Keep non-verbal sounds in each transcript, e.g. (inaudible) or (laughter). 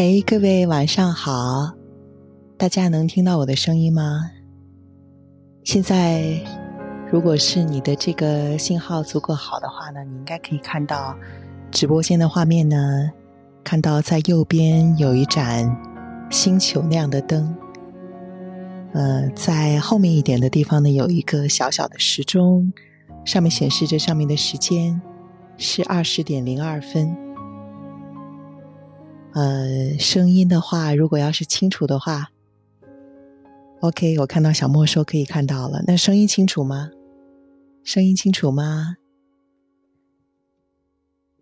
哎，各位晚上好！大家能听到我的声音吗？现在，如果是你的这个信号足够好的话呢，你应该可以看到直播间的画面呢。看到在右边有一盏星球那样的灯，呃，在后面一点的地方呢，有一个小小的时钟，上面显示着上面的时间是二十点零二分。呃，声音的话，如果要是清楚的话，OK，我看到小莫说可以看到了。那声音清楚吗？声音清楚吗？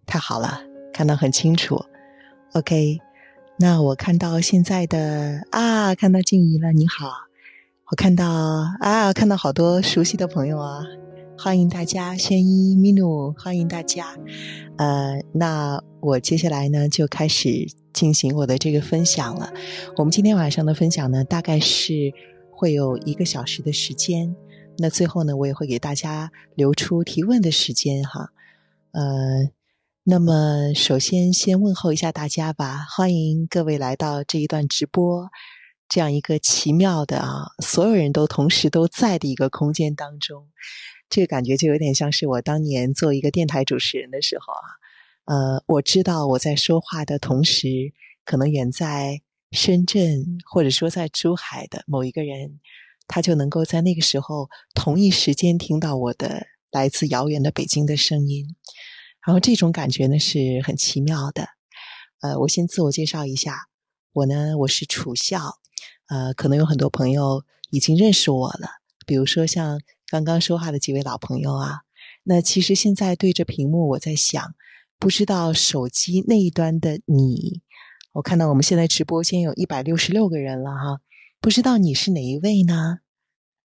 太好了，看到很清楚。OK，那我看到现在的啊，看到静怡了，你好，我看到啊，看到好多熟悉的朋友啊。欢迎大家，轩一、米努，欢迎大家。呃，那我接下来呢就开始进行我的这个分享了。我们今天晚上的分享呢，大概是会有一个小时的时间。那最后呢，我也会给大家留出提问的时间哈。呃，那么首先先问候一下大家吧，欢迎各位来到这一段直播，这样一个奇妙的啊，所有人都同时都在的一个空间当中。这个感觉就有点像是我当年做一个电台主持人的时候啊，呃，我知道我在说话的同时，可能远在深圳或者说在珠海的某一个人，他就能够在那个时候同一时间听到我的来自遥远的北京的声音，然后这种感觉呢是很奇妙的。呃，我先自我介绍一下，我呢我是楚笑，呃，可能有很多朋友已经认识我了，比如说像。刚刚说话的几位老朋友啊，那其实现在对着屏幕，我在想，不知道手机那一端的你，我看到我们现在直播间有一百六十六个人了哈，不知道你是哪一位呢？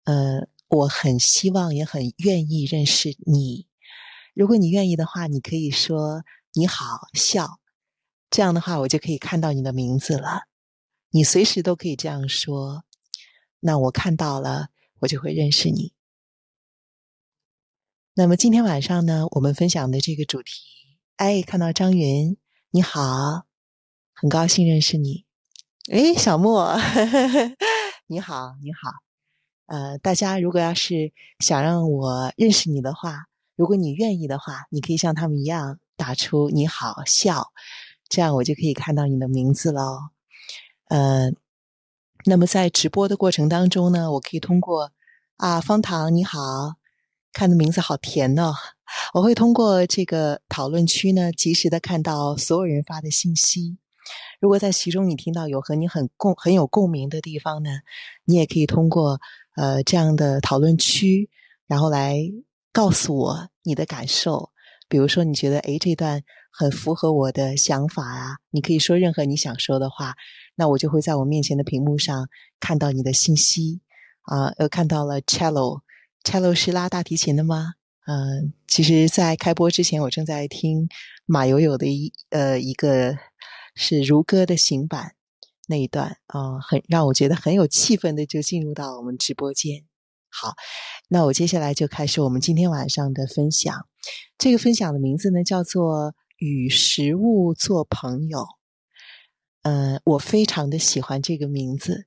呃，我很希望也很愿意认识你，如果你愿意的话，你可以说你好笑，这样的话我就可以看到你的名字了，你随时都可以这样说，那我看到了，我就会认识你。那么今天晚上呢，我们分享的这个主题，哎，看到张云，你好，很高兴认识你。哎，小莫，(laughs) 你好，你好。呃，大家如果要是想让我认识你的话，如果你愿意的话，你可以像他们一样打出“你好笑”，这样我就可以看到你的名字喽。呃，那么在直播的过程当中呢，我可以通过啊，方糖你好。看的名字好甜哦！我会通过这个讨论区呢，及时的看到所有人发的信息。如果在其中你听到有和你很共很有共鸣的地方呢，你也可以通过呃这样的讨论区，然后来告诉我你的感受。比如说你觉得诶这段很符合我的想法啊，你可以说任何你想说的话，那我就会在我面前的屏幕上看到你的信息啊，又看到了 cello。Cello 是拉大提琴的吗？嗯，其实，在开播之前，我正在听马友友的一呃一个是如歌的行版那一段啊，很让我觉得很有气氛的，就进入到我们直播间。好，那我接下来就开始我们今天晚上的分享。这个分享的名字呢，叫做“与食物做朋友”。嗯，我非常的喜欢这个名字。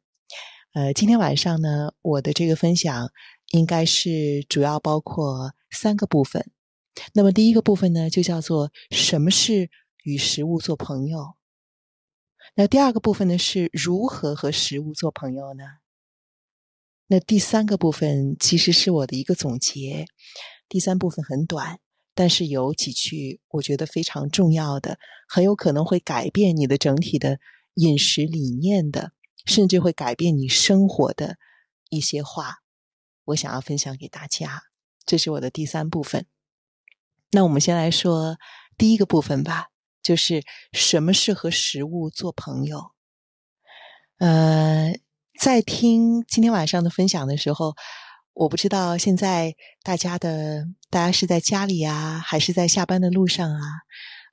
呃，今天晚上呢，我的这个分享。应该是主要包括三个部分。那么第一个部分呢，就叫做什么是与食物做朋友。那第二个部分呢，是如何和食物做朋友呢？那第三个部分其实是我的一个总结。第三部分很短，但是有几句我觉得非常重要的，很有可能会改变你的整体的饮食理念的，甚至会改变你生活的一些话。我想要分享给大家，这是我的第三部分。那我们先来说第一个部分吧，就是什么是和食物做朋友。呃，在听今天晚上的分享的时候，我不知道现在大家的大家是在家里啊，还是在下班的路上啊？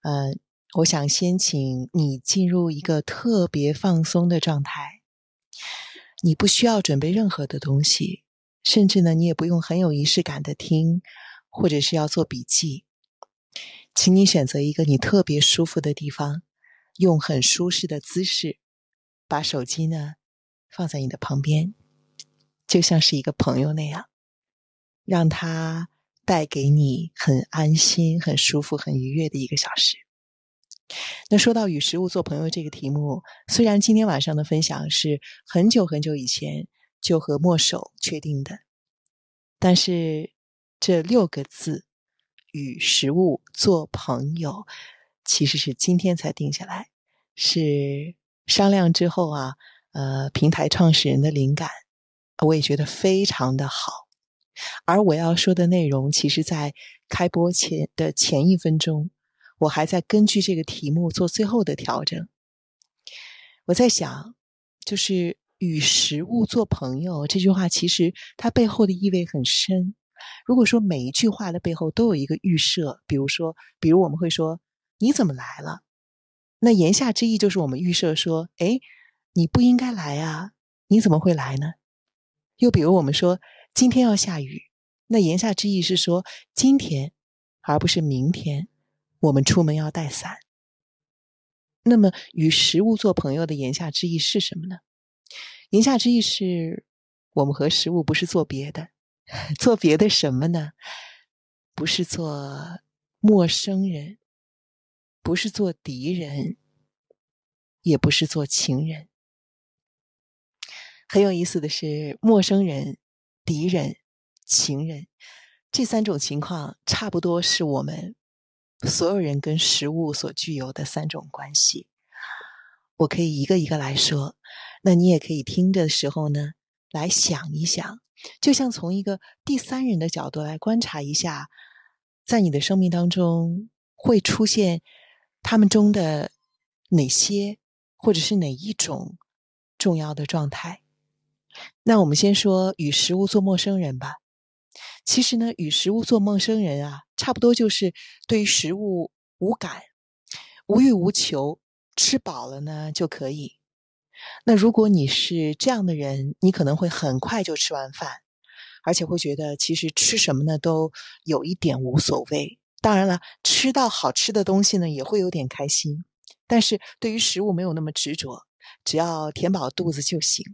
呃，我想先请你进入一个特别放松的状态，你不需要准备任何的东西。甚至呢，你也不用很有仪式感的听，或者是要做笔记，请你选择一个你特别舒服的地方，用很舒适的姿势，把手机呢放在你的旁边，就像是一个朋友那样，让它带给你很安心、很舒服、很愉悦的一个小时。那说到与食物做朋友这个题目，虽然今天晚上的分享是很久很久以前就和墨守确定的，但是这六个字“与食物做朋友”，其实是今天才定下来，是商量之后啊，呃，平台创始人的灵感，我也觉得非常的好。而我要说的内容，其实在开播前的前一分钟。我还在根据这个题目做最后的调整。我在想，就是与食物做朋友这句话，其实它背后的意味很深。如果说每一句话的背后都有一个预设，比如说，比如我们会说“你怎么来了”，那言下之意就是我们预设说：“哎，你不应该来啊，你怎么会来呢？”又比如我们说今天要下雨，那言下之意是说今天而不是明天。我们出门要带伞。那么，与食物做朋友的言下之意是什么呢？言下之意是，我们和食物不是做别的，(laughs) 做别的什么呢？不是做陌生人，不是做敌人，也不是做情人。很有意思的是，陌生人、敌人、情人这三种情况，差不多是我们。所有人跟食物所具有的三种关系，我可以一个一个来说。那你也可以听着的时候呢，来想一想，就像从一个第三人的角度来观察一下，在你的生命当中会出现他们中的哪些，或者是哪一种重要的状态。那我们先说与食物做陌生人吧。其实呢，与食物做陌生人啊，差不多就是对于食物无感、无欲无求，吃饱了呢就可以。那如果你是这样的人，你可能会很快就吃完饭，而且会觉得其实吃什么呢都有一点无所谓。当然了，吃到好吃的东西呢也会有点开心，但是对于食物没有那么执着，只要填饱肚子就行。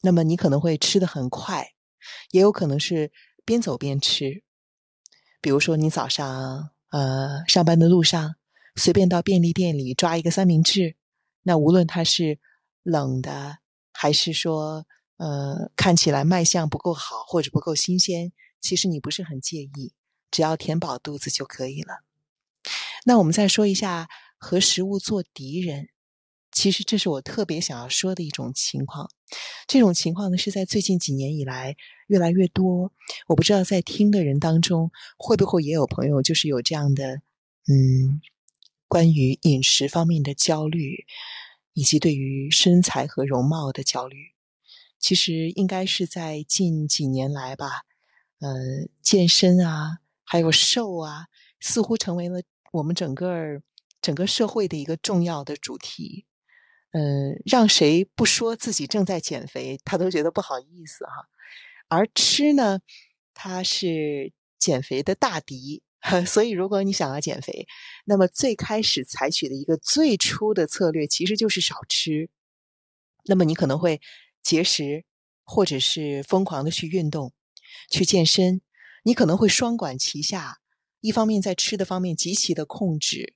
那么你可能会吃的很快，也有可能是。边走边吃，比如说你早上呃上班的路上，随便到便利店里抓一个三明治，那无论它是冷的，还是说呃看起来卖相不够好或者不够新鲜，其实你不是很介意，只要填饱肚子就可以了。那我们再说一下和食物做敌人。其实这是我特别想要说的一种情况，这种情况呢是在最近几年以来越来越多。我不知道在听的人当中会不会也有朋友就是有这样的，嗯，关于饮食方面的焦虑，以及对于身材和容貌的焦虑。其实应该是在近几年来吧，呃，健身啊，还有瘦啊，似乎成为了我们整个整个社会的一个重要的主题。嗯，让谁不说自己正在减肥，他都觉得不好意思哈。而吃呢，它是减肥的大敌，(laughs) 所以如果你想要减肥，那么最开始采取的一个最初的策略其实就是少吃。那么你可能会节食，或者是疯狂的去运动、去健身，你可能会双管齐下，一方面在吃的方面极其的控制，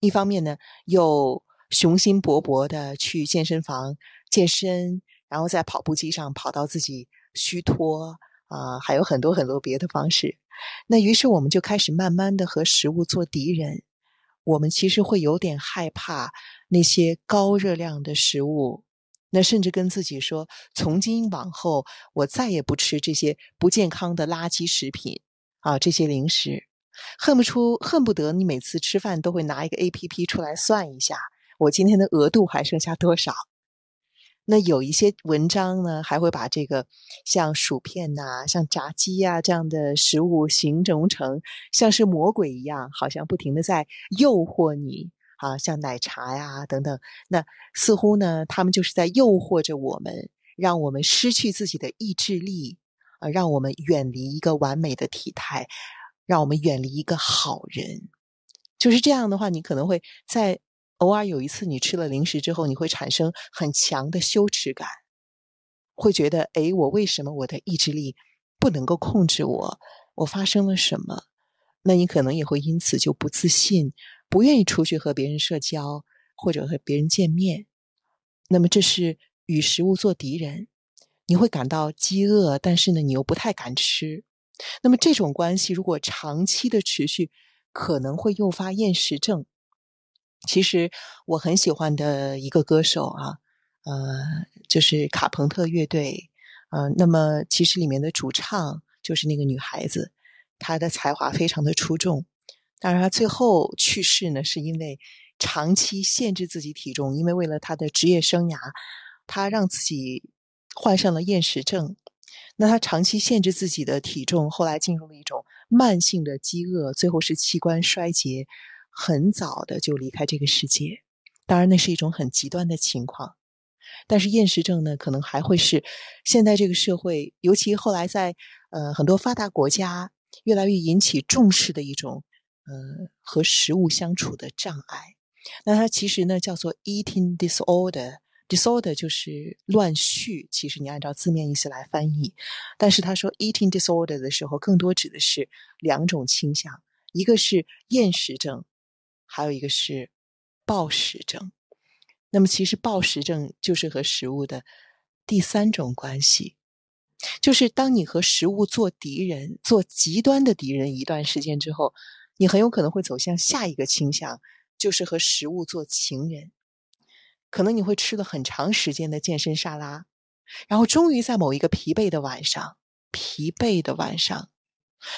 一方面呢又。雄心勃勃的去健身房健身，然后在跑步机上跑到自己虚脱啊，还有很多很多别的方式。那于是我们就开始慢慢的和食物做敌人。我们其实会有点害怕那些高热量的食物，那甚至跟自己说，从今往后我再也不吃这些不健康的垃圾食品啊，这些零食。恨不出恨不得你每次吃饭都会拿一个 A P P 出来算一下。我今天的额度还剩下多少？那有一些文章呢，还会把这个像薯片呐、像炸鸡呀这样的食物形容成像是魔鬼一样，好像不停的在诱惑你啊，像奶茶呀等等。那似乎呢，他们就是在诱惑着我们，让我们失去自己的意志力啊，让我们远离一个完美的体态，让我们远离一个好人。就是这样的话，你可能会在。偶尔有一次你吃了零食之后，你会产生很强的羞耻感，会觉得：哎，我为什么我的意志力不能够控制我？我发生了什么？那你可能也会因此就不自信，不愿意出去和别人社交，或者和别人见面。那么这是与食物做敌人，你会感到饥饿，但是呢，你又不太敢吃。那么这种关系如果长期的持续，可能会诱发厌食症。其实我很喜欢的一个歌手啊，呃，就是卡朋特乐队，呃，那么其实里面的主唱就是那个女孩子，她的才华非常的出众。当然，她最后去世呢，是因为长期限制自己体重，因为为了她的职业生涯，她让自己患上了厌食症。那她长期限制自己的体重，后来进入了一种慢性的饥饿，最后是器官衰竭。很早的就离开这个世界，当然那是一种很极端的情况。但是厌食症呢，可能还会是现在这个社会，尤其后来在呃很多发达国家越来越引起重视的一种呃和食物相处的障碍。那它其实呢叫做 eating disorder，disorder 就是乱序，其实你按照字面意思来翻译。但是他说 eating disorder 的时候，更多指的是两种倾向，一个是厌食症。还有一个是暴食症，那么其实暴食症就是和食物的第三种关系，就是当你和食物做敌人、做极端的敌人一段时间之后，你很有可能会走向下一个倾向，就是和食物做情人。可能你会吃了很长时间的健身沙拉，然后终于在某一个疲惫的晚上，疲惫的晚上。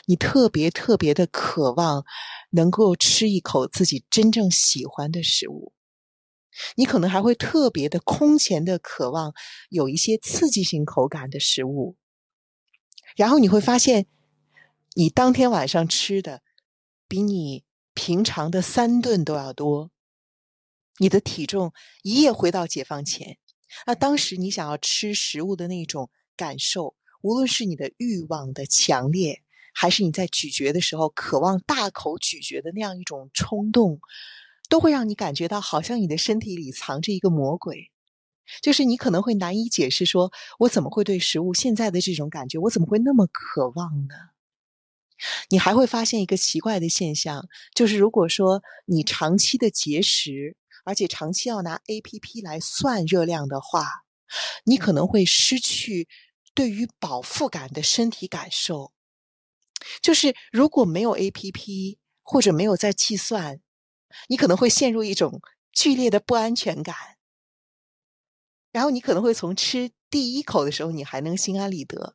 你特别特别的渴望能够吃一口自己真正喜欢的食物，你可能还会特别的空前的渴望有一些刺激性口感的食物，然后你会发现，你当天晚上吃的比你平常的三顿都要多，你的体重一夜回到解放前，那当时你想要吃食物的那种感受，无论是你的欲望的强烈。还是你在咀嚼的时候渴望大口咀嚼的那样一种冲动，都会让你感觉到好像你的身体里藏着一个魔鬼，就是你可能会难以解释，说我怎么会对食物现在的这种感觉，我怎么会那么渴望呢？你还会发现一个奇怪的现象，就是如果说你长期的节食，而且长期要拿 A P P 来算热量的话，你可能会失去对于饱腹感的身体感受。就是如果没有 A P P 或者没有在计算，你可能会陷入一种剧烈的不安全感。然后你可能会从吃第一口的时候，你还能心安理得；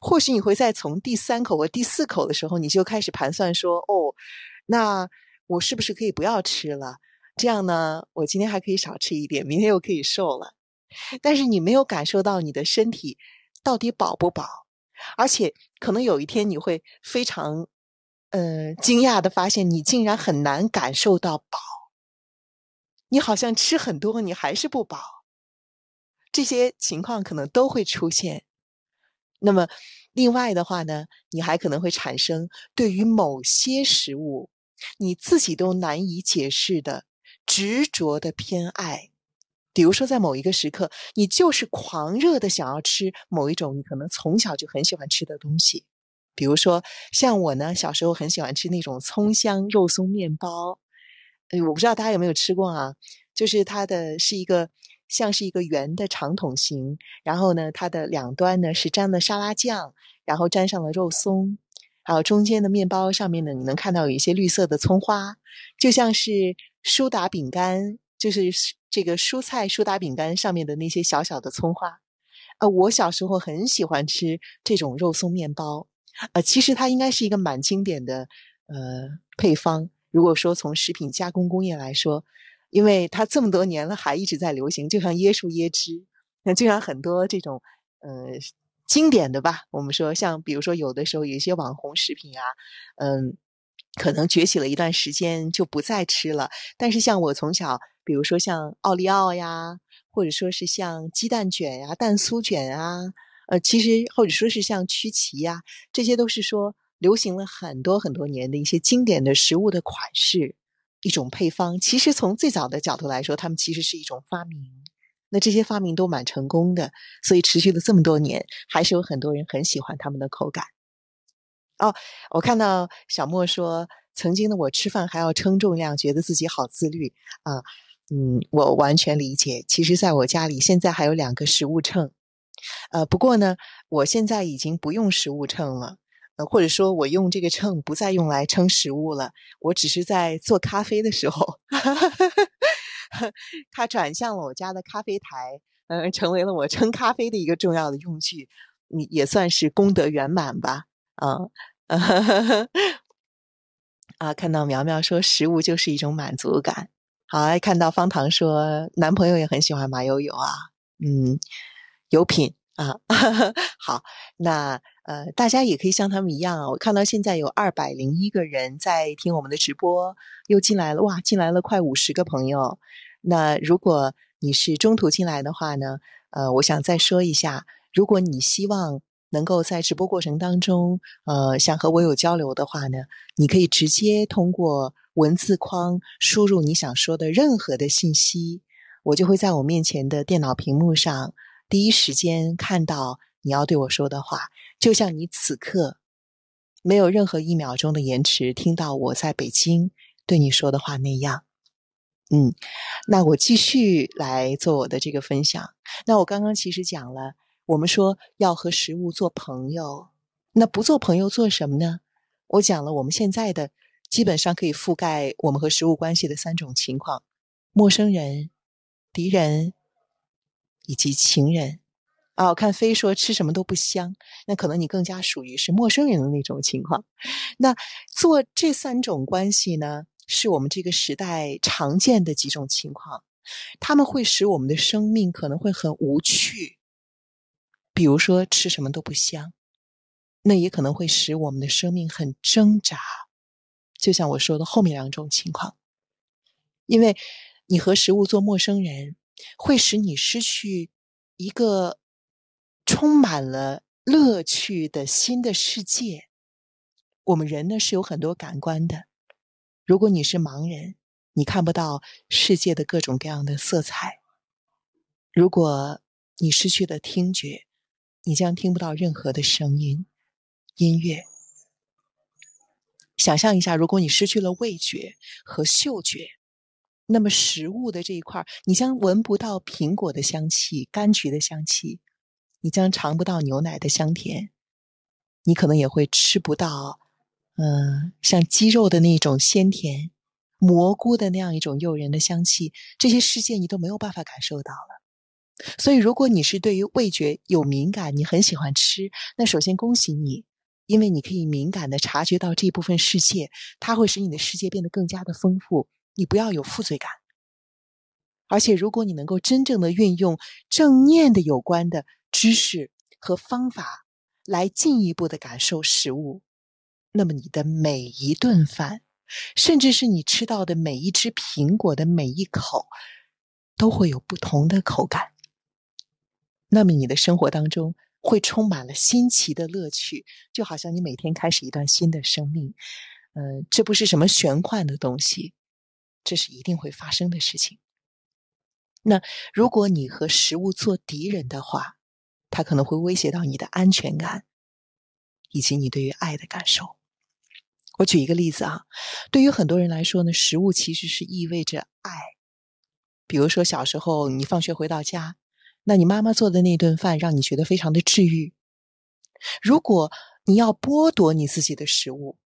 或许你会在从第三口或第四口的时候，你就开始盘算说：“哦，那我是不是可以不要吃了？这样呢，我今天还可以少吃一点，明天又可以瘦了。”但是你没有感受到你的身体到底饱不饱。而且可能有一天你会非常，呃，惊讶的发现，你竟然很难感受到饱。你好像吃很多，你还是不饱。这些情况可能都会出现。那么，另外的话呢，你还可能会产生对于某些食物，你自己都难以解释的执着的偏爱。比如说，在某一个时刻，你就是狂热的想要吃某一种你可能从小就很喜欢吃的东西。比如说，像我呢，小时候很喜欢吃那种葱香肉松面包。哎，我不知道大家有没有吃过啊？就是它的是一个像是一个圆的长筒形，然后呢，它的两端呢是沾了沙拉酱，然后沾上了肉松，还有中间的面包上面呢，你能看到有一些绿色的葱花，就像是苏打饼干。就是这个蔬菜苏打饼干上面的那些小小的葱花，呃，我小时候很喜欢吃这种肉松面包，呃，其实它应该是一个蛮经典的呃配方。如果说从食品加工工业来说，因为它这么多年了还一直在流行，就像椰树椰汁，那就像很多这种呃经典的吧。我们说像比如说有的时候有一些网红食品啊，嗯。可能崛起了一段时间就不再吃了，但是像我从小，比如说像奥利奥呀，或者说是像鸡蛋卷呀、蛋酥卷啊，呃，其实或者说是像曲奇呀，这些都是说流行了很多很多年的一些经典的食物的款式。一种配方。其实从最早的角度来说，它们其实是一种发明。那这些发明都蛮成功的，所以持续了这么多年，还是有很多人很喜欢它们的口感。哦，我看到小莫说，曾经的我吃饭还要称重量，觉得自己好自律啊。嗯，我完全理解。其实，在我家里现在还有两个食物秤，呃，不过呢，我现在已经不用食物秤了，呃，或者说我用这个秤不再用来称食物了。我只是在做咖啡的时候，(laughs) 它转向了我家的咖啡台，嗯，成为了我称咖啡的一个重要的用具，你也算是功德圆满吧，啊，(laughs) 啊，看到苗苗说，食物就是一种满足感。好，看到方糖说男朋友也很喜欢马友友啊，嗯，有品啊。(laughs) 好，那呃，大家也可以像他们一样啊。我看到现在有二百零一个人在听我们的直播，又进来了哇，进来了快五十个朋友。那如果你是中途进来的话呢，呃，我想再说一下，如果你希望能够在直播过程当中，呃，想和我有交流的话呢，你可以直接通过。文字框输入你想说的任何的信息，我就会在我面前的电脑屏幕上第一时间看到你要对我说的话，就像你此刻没有任何一秒钟的延迟听到我在北京对你说的话那样。嗯，那我继续来做我的这个分享。那我刚刚其实讲了，我们说要和食物做朋友，那不做朋友做什么呢？我讲了我们现在的。基本上可以覆盖我们和食物关系的三种情况：陌生人、敌人以及情人。啊，看飞说吃什么都不香，那可能你更加属于是陌生人的那种情况。那做这三种关系呢，是我们这个时代常见的几种情况，他们会使我们的生命可能会很无趣。比如说吃什么都不香，那也可能会使我们的生命很挣扎。就像我说的后面两种情况，因为你和食物做陌生人，会使你失去一个充满了乐趣的新的世界。我们人呢是有很多感官的，如果你是盲人，你看不到世界的各种各样的色彩；如果你失去了听觉，你将听不到任何的声音、音乐。想象一下，如果你失去了味觉和嗅觉，那么食物的这一块你将闻不到苹果的香气、柑橘的香气，你将尝不到牛奶的香甜，你可能也会吃不到，嗯，像鸡肉的那种鲜甜、蘑菇的那样一种诱人的香气，这些世界你都没有办法感受到了。所以，如果你是对于味觉有敏感，你很喜欢吃，那首先恭喜你。因为你可以敏感的察觉到这部分世界，它会使你的世界变得更加的丰富。你不要有负罪感，而且如果你能够真正的运用正念的有关的知识和方法来进一步的感受食物，那么你的每一顿饭，甚至是你吃到的每一只苹果的每一口，都会有不同的口感。那么你的生活当中。会充满了新奇的乐趣，就好像你每天开始一段新的生命。嗯，这不是什么玄幻的东西，这是一定会发生的事情。那如果你和食物做敌人的话，它可能会威胁到你的安全感，以及你对于爱的感受。我举一个例子啊，对于很多人来说呢，食物其实是意味着爱。比如说小时候你放学回到家。那你妈妈做的那顿饭让你觉得非常的治愈。如果你要剥夺你自己的食物，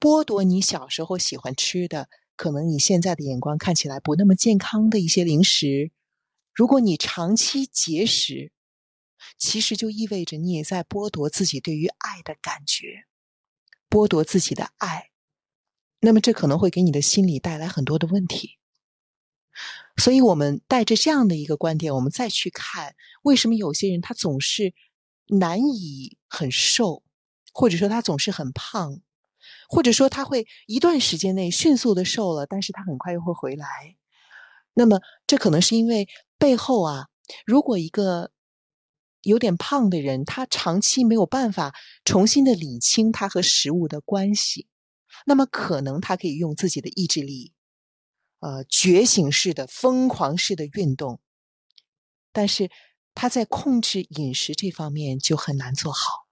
剥夺你小时候喜欢吃的，可能你现在的眼光看起来不那么健康的一些零食，如果你长期节食，其实就意味着你也在剥夺自己对于爱的感觉，剥夺自己的爱。那么这可能会给你的心理带来很多的问题。所以，我们带着这样的一个观点，我们再去看为什么有些人他总是难以很瘦，或者说他总是很胖，或者说他会一段时间内迅速的瘦了，但是他很快又会回来。那么，这可能是因为背后啊，如果一个有点胖的人，他长期没有办法重新的理清他和食物的关系，那么可能他可以用自己的意志力。呃觉醒式的、疯狂式的运动，但是他在控制饮食这方面就很难做好，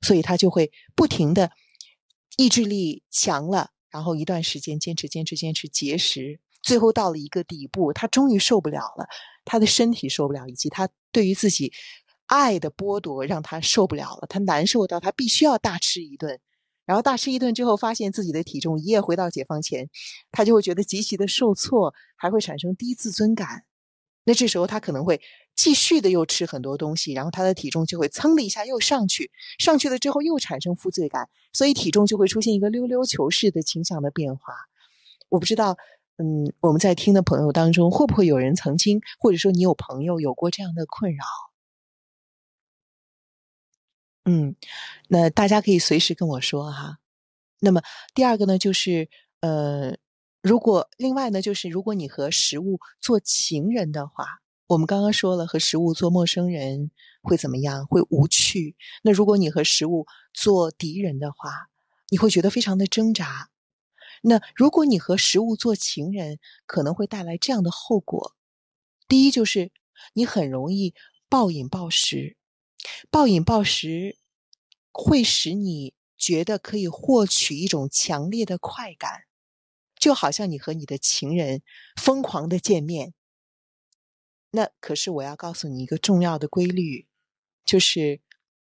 所以他就会不停的意志力强了，然后一段时间坚持、坚持、坚持节食，最后到了一个底部，他终于受不了了，他的身体受不了，以及他对于自己爱的剥夺让他受不了了，他难受到他必须要大吃一顿。然后大吃一顿之后，发现自己的体重一夜回到解放前，他就会觉得极其的受挫，还会产生低自尊感。那这时候他可能会继续的又吃很多东西，然后他的体重就会噌的一下又上去，上去了之后又产生负罪感，所以体重就会出现一个溜溜球式的倾向的变化。我不知道，嗯，我们在听的朋友当中，会不会有人曾经，或者说你有朋友有过这样的困扰？嗯，那大家可以随时跟我说哈。那么第二个呢，就是呃，如果另外呢，就是如果你和食物做情人的话，我们刚刚说了和食物做陌生人会怎么样？会无趣。那如果你和食物做敌人的话，你会觉得非常的挣扎。那如果你和食物做情人，可能会带来这样的后果：第一，就是你很容易暴饮暴食。暴饮暴食会使你觉得可以获取一种强烈的快感，就好像你和你的情人疯狂的见面。那可是我要告诉你一个重要的规律，就是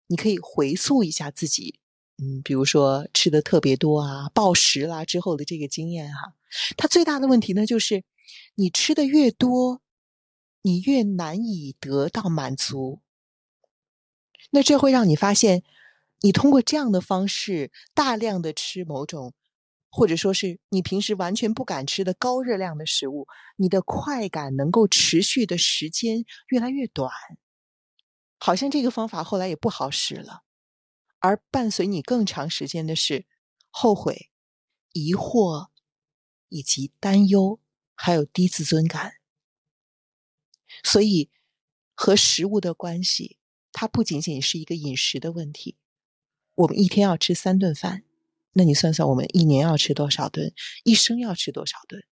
你可以回溯一下自己，嗯，比如说吃的特别多啊、暴食啦之后的这个经验哈。它最大的问题呢，就是你吃的越多，你越难以得到满足。那这会让你发现，你通过这样的方式大量的吃某种，或者说是你平时完全不敢吃的高热量的食物，你的快感能够持续的时间越来越短，好像这个方法后来也不好使了，而伴随你更长时间的是后悔、疑惑以及担忧，还有低自尊感。所以和食物的关系。它不仅仅是一个饮食的问题，我们一天要吃三顿饭，那你算算，我们一年要吃多少顿，一生要吃多少顿？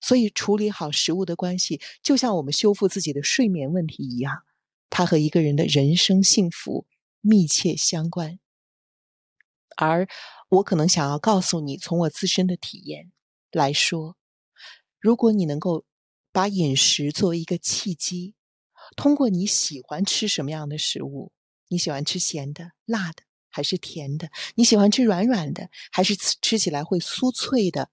所以处理好食物的关系，就像我们修复自己的睡眠问题一样，它和一个人的人生幸福密切相关。而我可能想要告诉你，从我自身的体验来说，如果你能够把饮食作为一个契机。通过你喜欢吃什么样的食物？你喜欢吃咸的、辣的，还是甜的？你喜欢吃软软的，还是吃起来会酥脆的？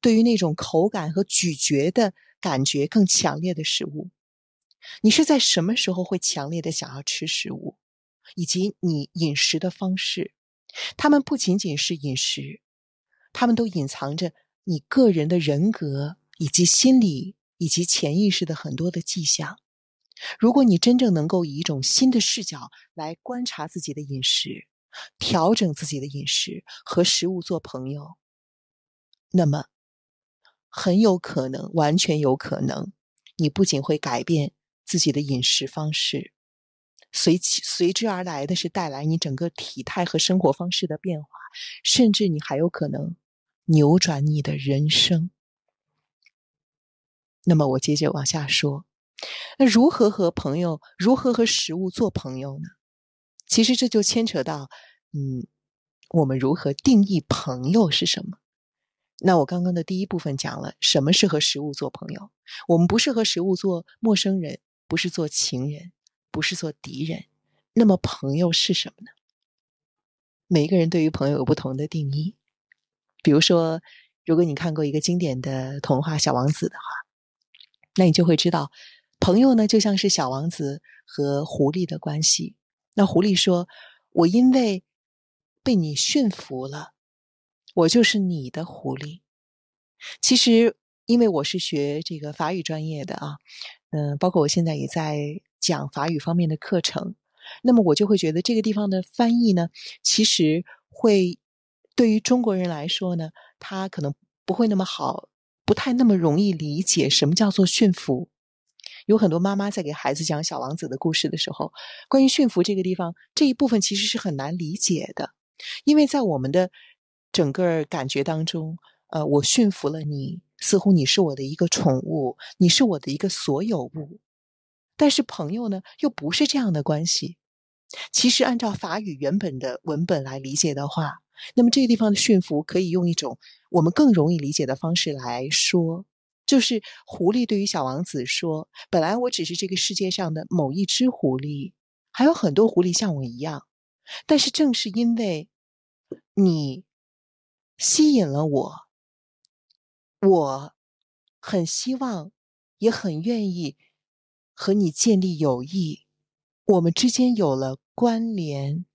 对于那种口感和咀嚼的感觉更强烈的食物，你是在什么时候会强烈的想要吃食物？以及你饮食的方式，它们不仅仅是饮食，它们都隐藏着你个人的人格以及心理以及潜意识的很多的迹象。如果你真正能够以一种新的视角来观察自己的饮食，调整自己的饮食和食物做朋友，那么很有可能，完全有可能，你不仅会改变自己的饮食方式，随随之而来的是带来你整个体态和生活方式的变化，甚至你还有可能扭转你的人生。那么我接着往下说。那如何和朋友，如何和食物做朋友呢？其实这就牵扯到，嗯，我们如何定义朋友是什么？那我刚刚的第一部分讲了什么是和食物做朋友，我们不是和食物做陌生人，不是做情人，不是做敌人。那么朋友是什么呢？每一个人对于朋友有不同的定义。比如说，如果你看过一个经典的童话《小王子》的话，那你就会知道。朋友呢，就像是小王子和狐狸的关系。那狐狸说：“我因为被你驯服了，我就是你的狐狸。”其实，因为我是学这个法语专业的啊，嗯，包括我现在也在讲法语方面的课程，那么我就会觉得这个地方的翻译呢，其实会对于中国人来说呢，他可能不会那么好，不太那么容易理解什么叫做驯服。有很多妈妈在给孩子讲小王子的故事的时候，关于驯服这个地方这一部分其实是很难理解的，因为在我们的整个感觉当中，呃，我驯服了你，似乎你是我的一个宠物，你是我的一个所有物。但是朋友呢，又不是这样的关系。其实按照法语原本的文本来理解的话，那么这个地方的驯服可以用一种我们更容易理解的方式来说，就是狐狸对于小王子说：“本来我只是这个世界上的某一只狐狸，还有很多狐狸像我一样，但是正是因为你吸引了我，我很希望，也很愿意和你建立友谊。”我们之间有了关联，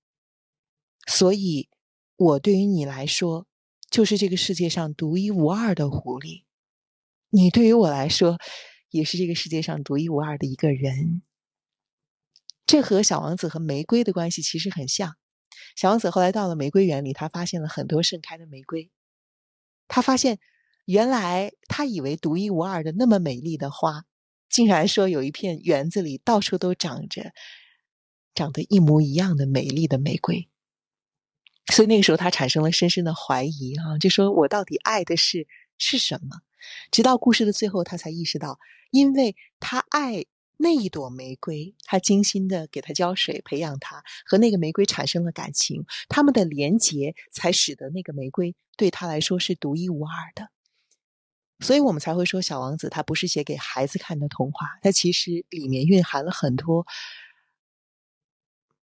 所以我对于你来说就是这个世界上独一无二的狐狸，你对于我来说也是这个世界上独一无二的一个人。这和小王子和玫瑰的关系其实很像。小王子后来到了玫瑰园里，他发现了很多盛开的玫瑰，他发现原来他以为独一无二的那么美丽的花。竟然说有一片园子里到处都长着长得一模一样的美丽的玫瑰，所以那个时候他产生了深深的怀疑啊，就说我到底爱的是是什么？直到故事的最后，他才意识到，因为他爱那一朵玫瑰，他精心的给它浇水培养它，和那个玫瑰产生了感情，他们的连结才使得那个玫瑰对他来说是独一无二的。所以我们才会说，《小王子》它不是写给孩子看的童话，它其实里面蕴含了很多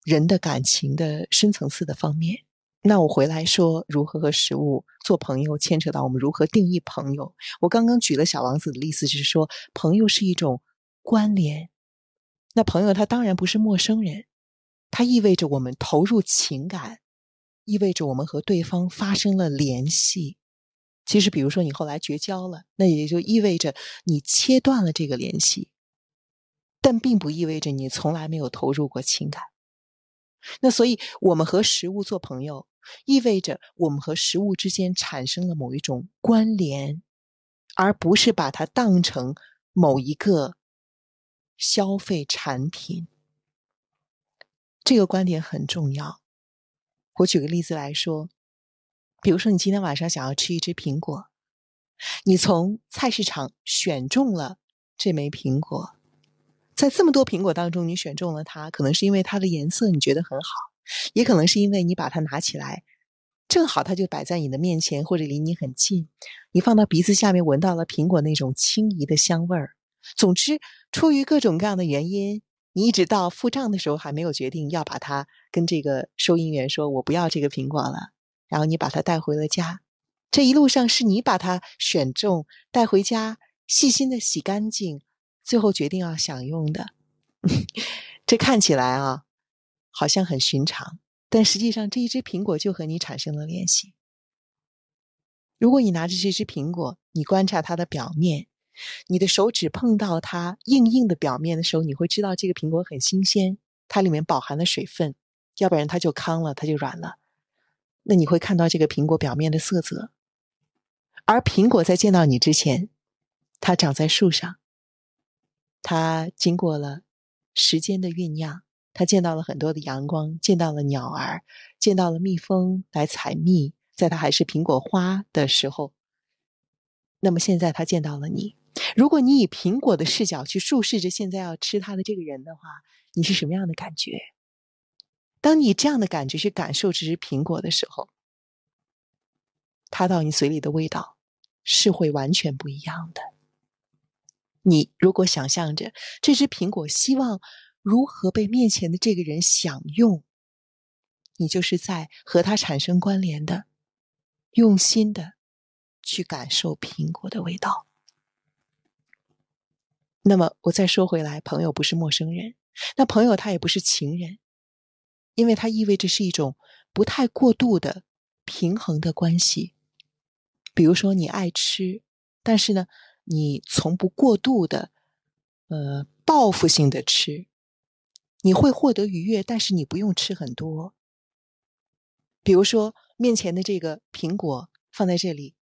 人的感情的深层次的方面。那我回来说，如何和食物做朋友，牵扯到我们如何定义朋友。我刚刚举了《小王子》的例子，就是说，朋友是一种关联。那朋友他当然不是陌生人，他意味着我们投入情感，意味着我们和对方发生了联系。其实，比如说你后来绝交了，那也就意味着你切断了这个联系，但并不意味着你从来没有投入过情感。那所以，我们和食物做朋友，意味着我们和食物之间产生了某一种关联，而不是把它当成某一个消费产品。这个观点很重要。我举个例子来说。比如说，你今天晚上想要吃一只苹果，你从菜市场选中了这枚苹果，在这么多苹果当中，你选中了它，可能是因为它的颜色你觉得很好，也可能是因为你把它拿起来，正好它就摆在你的面前，或者离你很近，你放到鼻子下面闻到了苹果那种轻怡的香味儿。总之，出于各种各样的原因，你一直到付账的时候还没有决定要把它跟这个收银员说：“我不要这个苹果了。”然后你把它带回了家，这一路上是你把它选中带回家，细心的洗干净，最后决定要享用的。(laughs) 这看起来啊，好像很寻常，但实际上这一只苹果就和你产生了联系。如果你拿着这只苹果，你观察它的表面，你的手指碰到它硬硬的表面的时候，你会知道这个苹果很新鲜，它里面饱含了水分，要不然它就糠了，它就软了。那你会看到这个苹果表面的色泽，而苹果在见到你之前，它长在树上，它经过了时间的酝酿，他见到了很多的阳光，见到了鸟儿，见到了蜜蜂来采蜜，在他还是苹果花的时候，那么现在他见到了你。如果你以苹果的视角去注视着现在要吃它的这个人的话，你是什么样的感觉？当你这样的感觉去感受这只苹果的时候，它到你嘴里的味道是会完全不一样的。你如果想象着这只苹果希望如何被面前的这个人享用，你就是在和他产生关联的，用心的去感受苹果的味道。那么我再说回来，朋友不是陌生人，那朋友他也不是情人。因为它意味着是一种不太过度的平衡的关系。比如说，你爱吃，但是呢，你从不过度的，呃，报复性的吃。你会获得愉悦，但是你不用吃很多。比如说，面前的这个苹果放在这里，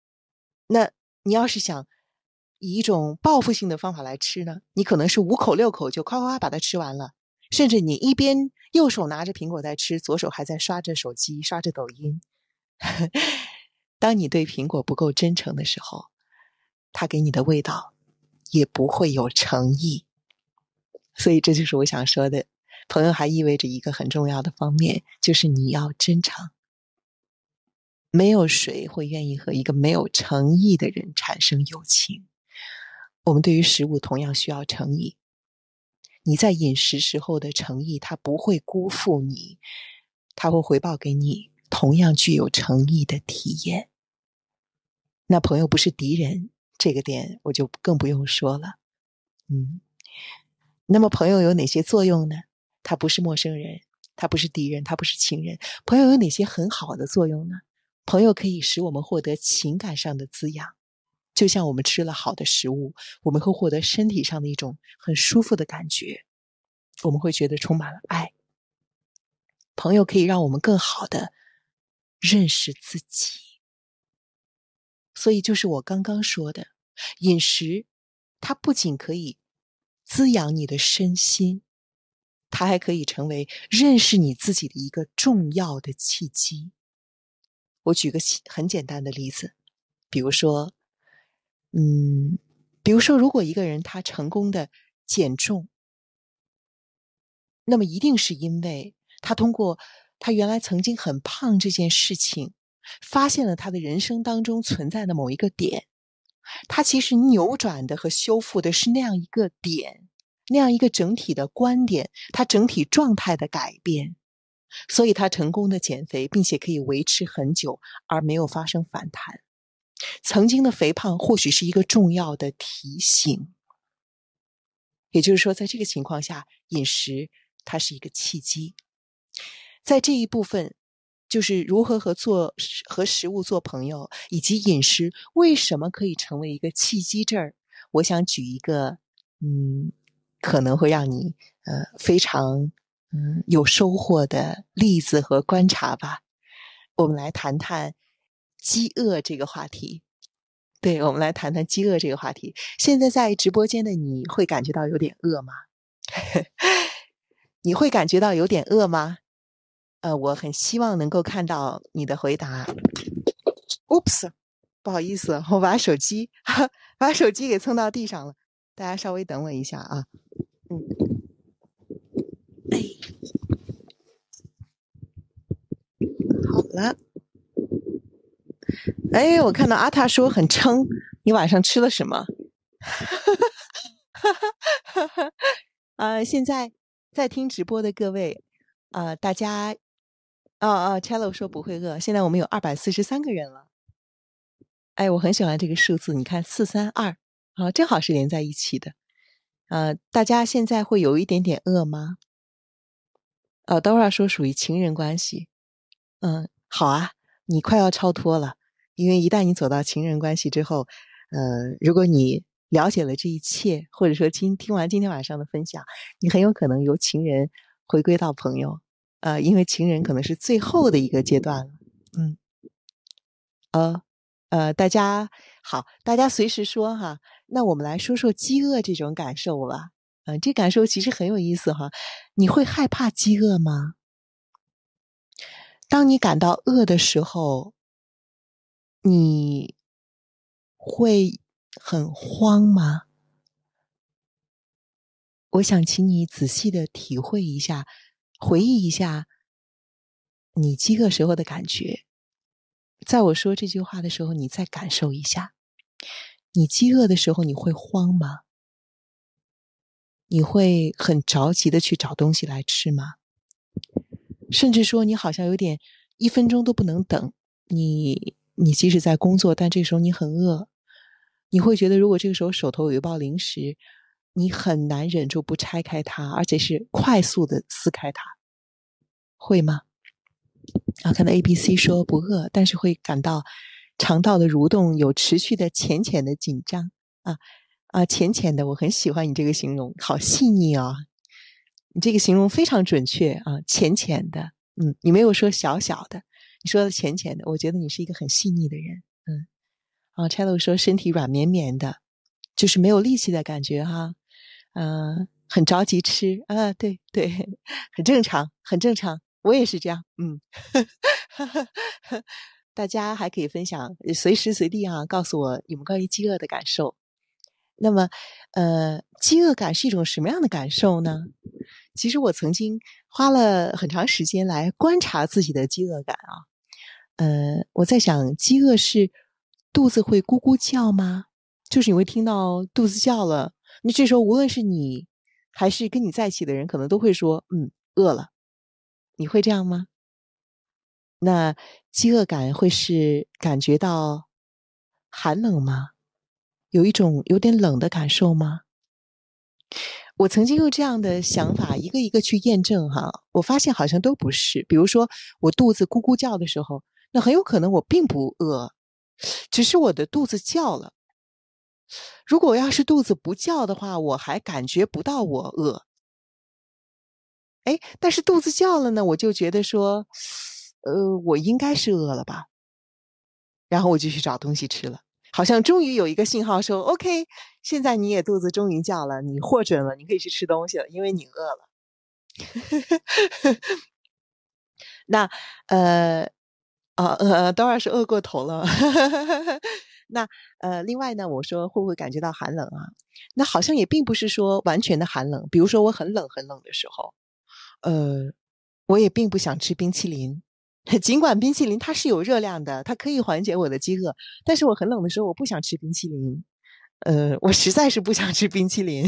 那你要是想以一种报复性的方法来吃呢，你可能是五口六口就夸夸把它吃完了。甚至你一边右手拿着苹果在吃，左手还在刷着手机、刷着抖音。当你对苹果不够真诚的时候，它给你的味道也不会有诚意。所以这就是我想说的，朋友还意味着一个很重要的方面，就是你要真诚。没有谁会愿意和一个没有诚意的人产生友情。我们对于食物同样需要诚意。你在饮食时候的诚意，它不会辜负你，它会回报给你同样具有诚意的体验。那朋友不是敌人，这个点我就更不用说了。嗯。那么，朋友有哪些作用呢？他不是陌生人，他不是敌人，他不是情人。朋友有哪些很好的作用呢？朋友可以使我们获得情感上的滋养，就像我们吃了好的食物，我们会获得身体上的一种很舒服的感觉，我们会觉得充满了爱。朋友可以让我们更好的认识自己，所以就是我刚刚说的，饮食它不仅可以。滋养你的身心，它还可以成为认识你自己的一个重要的契机。我举个很简单的例子，比如说，嗯，比如说，如果一个人他成功的减重，那么一定是因为他通过他原来曾经很胖这件事情，发现了他的人生当中存在的某一个点。他其实扭转的和修复的是那样一个点，那样一个整体的观点，它整体状态的改变，所以他成功的减肥，并且可以维持很久而没有发生反弹。曾经的肥胖或许是一个重要的提醒，也就是说，在这个情况下，饮食它是一个契机，在这一部分。就是如何和做和食物做朋友，以及饮食为什么可以成为一个契机？这儿，我想举一个，嗯，可能会让你呃非常嗯有收获的例子和观察吧。我们来谈谈饥饿这个话题。对，我们来谈谈饥饿这个话题。现在在直播间的你会感觉到有点饿吗？(laughs) 你会感觉到有点饿吗？呃，我很希望能够看到你的回答。Oops，不好意思，我把手机 (laughs) 把手机给蹭到地上了。大家稍微等我一下啊。嗯，哎，好了。哎，我看到阿塔说很撑，你晚上吃了什么？啊，(laughs) 现在在听直播的各位，啊，大家。哦哦，Chello 说不会饿。现在我们有二百四十三个人了。哎，我很喜欢这个数字，你看四三二，啊，正好是连在一起的。呃，大家现在会有一点点饿吗？呃，Dora 说属于情人关系。嗯，好啊，你快要超脱了，因为一旦你走到情人关系之后，呃，如果你了解了这一切，或者说今听完今天晚上的分享，你很有可能由情人回归到朋友。呃，因为情人可能是最后的一个阶段了，嗯，呃，呃，大家好，大家随时说哈。那我们来说说饥饿这种感受吧。嗯，这感受其实很有意思哈。你会害怕饥饿吗？当你感到饿的时候，你会很慌吗？我想请你仔细的体会一下。回忆一下你饥饿时候的感觉，在我说这句话的时候，你再感受一下，你饥饿的时候你会慌吗？你会很着急的去找东西来吃吗？甚至说你好像有点一分钟都不能等，你你即使在工作，但这时候你很饿，你会觉得如果这个时候手头有一包零食。你很难忍住不拆开它，而且是快速的撕开它，会吗？啊，看到 A、B、C 说不饿，但是会感到肠道的蠕动有持续的浅浅的紧张啊啊，浅浅的，我很喜欢你这个形容，好细腻啊！你这个形容非常准确啊，浅浅的，嗯，你没有说小小的，你说的浅浅的，我觉得你是一个很细腻的人，嗯。啊 c h e l l o 说身体软绵绵的，就是没有力气的感觉哈。嗯，很着急吃啊，对对，很正常，很正常，我也是这样，嗯，大家还可以分享，随时随地啊，告诉我你们关于饥饿的感受。那么，呃，饥饿感是一种什么样的感受呢？其实我曾经花了很长时间来观察自己的饥饿感啊。呃，我在想，饥饿是肚子会咕咕叫吗？就是你会听到肚子叫了，那这时候无论是你还是跟你在一起的人，可能都会说：“嗯，饿了。”你会这样吗？那饥饿感会是感觉到寒冷吗？有一种有点冷的感受吗？我曾经用这样的想法一个一个去验证哈，我发现好像都不是。比如说我肚子咕咕叫的时候，那很有可能我并不饿，只是我的肚子叫了。如果要是肚子不叫的话，我还感觉不到我饿。哎，但是肚子叫了呢，我就觉得说，呃，我应该是饿了吧。然后我就去找东西吃了。好像终于有一个信号说：“OK，现在你也肚子终于叫了，你获准了，你可以去吃东西了，因为你饿了。(laughs) ”那呃，啊呃，当然是饿过头了。(laughs) 那呃，另外呢，我说会不会感觉到寒冷啊？那好像也并不是说完全的寒冷。比如说我很冷很冷的时候，呃，我也并不想吃冰淇淋。尽管冰淇淋它是有热量的，它可以缓解我的饥饿，但是我很冷的时候我不想吃冰淇淋，呃，我实在是不想吃冰淇淋。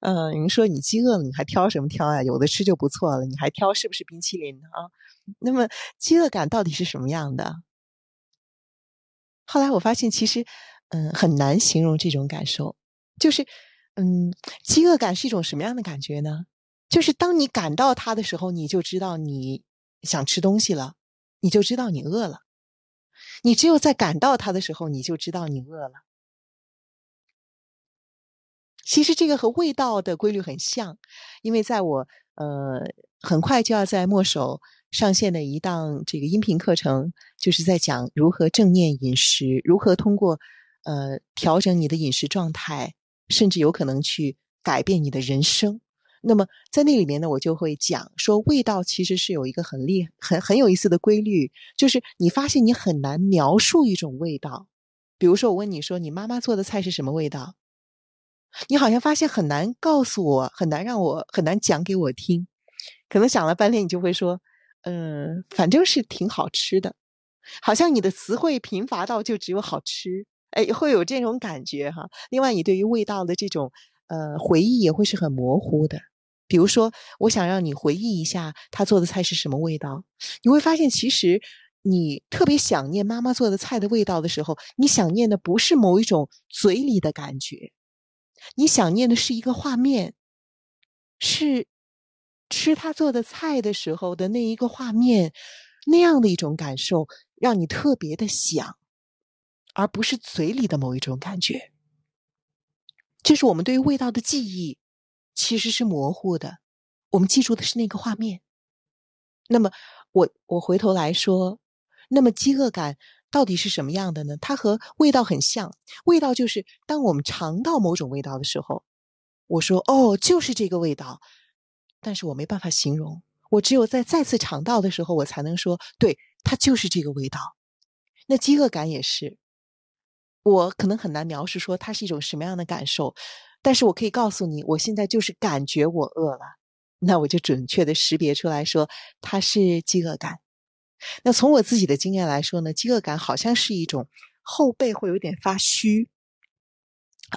嗯，(laughs) 您说你饥饿了，你还挑什么挑呀？有的吃就不错了，你还挑是不是冰淇淋啊？那么饥饿感到底是什么样的？后来我发现，其实嗯很难形容这种感受，就是嗯，饥饿感是一种什么样的感觉呢？就是当你感到它的时候，你就知道你。想吃东西了，你就知道你饿了。你只有在感到它的时候，你就知道你饿了。其实这个和味道的规律很像，因为在我呃很快就要在墨守上线的一档这个音频课程，就是在讲如何正念饮食，如何通过呃调整你的饮食状态，甚至有可能去改变你的人生。那么在那里面呢，我就会讲说，味道其实是有一个很厉、很很有意思的规律，就是你发现你很难描述一种味道。比如说，我问你说，你妈妈做的菜是什么味道？你好像发现很难告诉我，很难让我很难讲给我听。可能想了半天，你就会说，嗯，反正是挺好吃的。好像你的词汇贫乏到就只有好吃，哎，会有这种感觉哈。另外，你对于味道的这种呃回忆也会是很模糊的。比如说，我想让你回忆一下他做的菜是什么味道，你会发现，其实你特别想念妈妈做的菜的味道的时候，你想念的不是某一种嘴里的感觉，你想念的是一个画面，是吃他做的菜的时候的那一个画面，那样的一种感受，让你特别的想，而不是嘴里的某一种感觉。这是我们对于味道的记忆。其实是模糊的，我们记住的是那个画面。那么，我我回头来说，那么饥饿感到底是什么样的呢？它和味道很像，味道就是当我们尝到某种味道的时候，我说哦，就是这个味道，但是我没办法形容，我只有在再次尝到的时候，我才能说，对，它就是这个味道。那饥饿感也是，我可能很难描述说它是一种什么样的感受。但是我可以告诉你，我现在就是感觉我饿了，那我就准确的识别出来说它是饥饿感。那从我自己的经验来说呢，饥饿感好像是一种后背会有点发虚，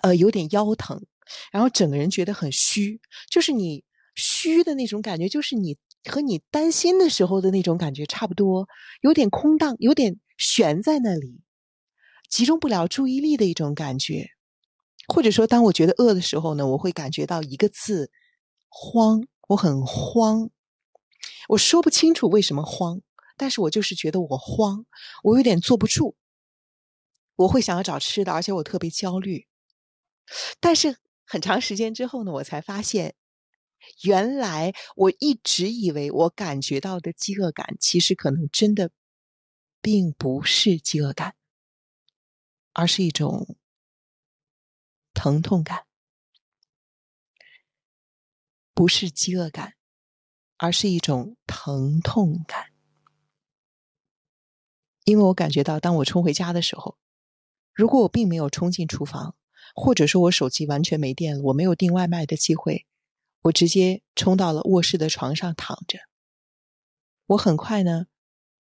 呃，有点腰疼，然后整个人觉得很虚，就是你虚的那种感觉，就是你和你担心的时候的那种感觉差不多，有点空荡，有点悬在那里，集中不了注意力的一种感觉。或者说，当我觉得饿的时候呢，我会感觉到一个字“慌”，我很慌，我说不清楚为什么慌，但是我就是觉得我慌，我有点坐不住，我会想要找吃的，而且我特别焦虑。但是很长时间之后呢，我才发现，原来我一直以为我感觉到的饥饿感，其实可能真的并不是饥饿感，而是一种。疼痛感不是饥饿感，而是一种疼痛感。因为我感觉到，当我冲回家的时候，如果我并没有冲进厨房，或者说我手机完全没电了，我没有订外卖的机会，我直接冲到了卧室的床上躺着。我很快呢，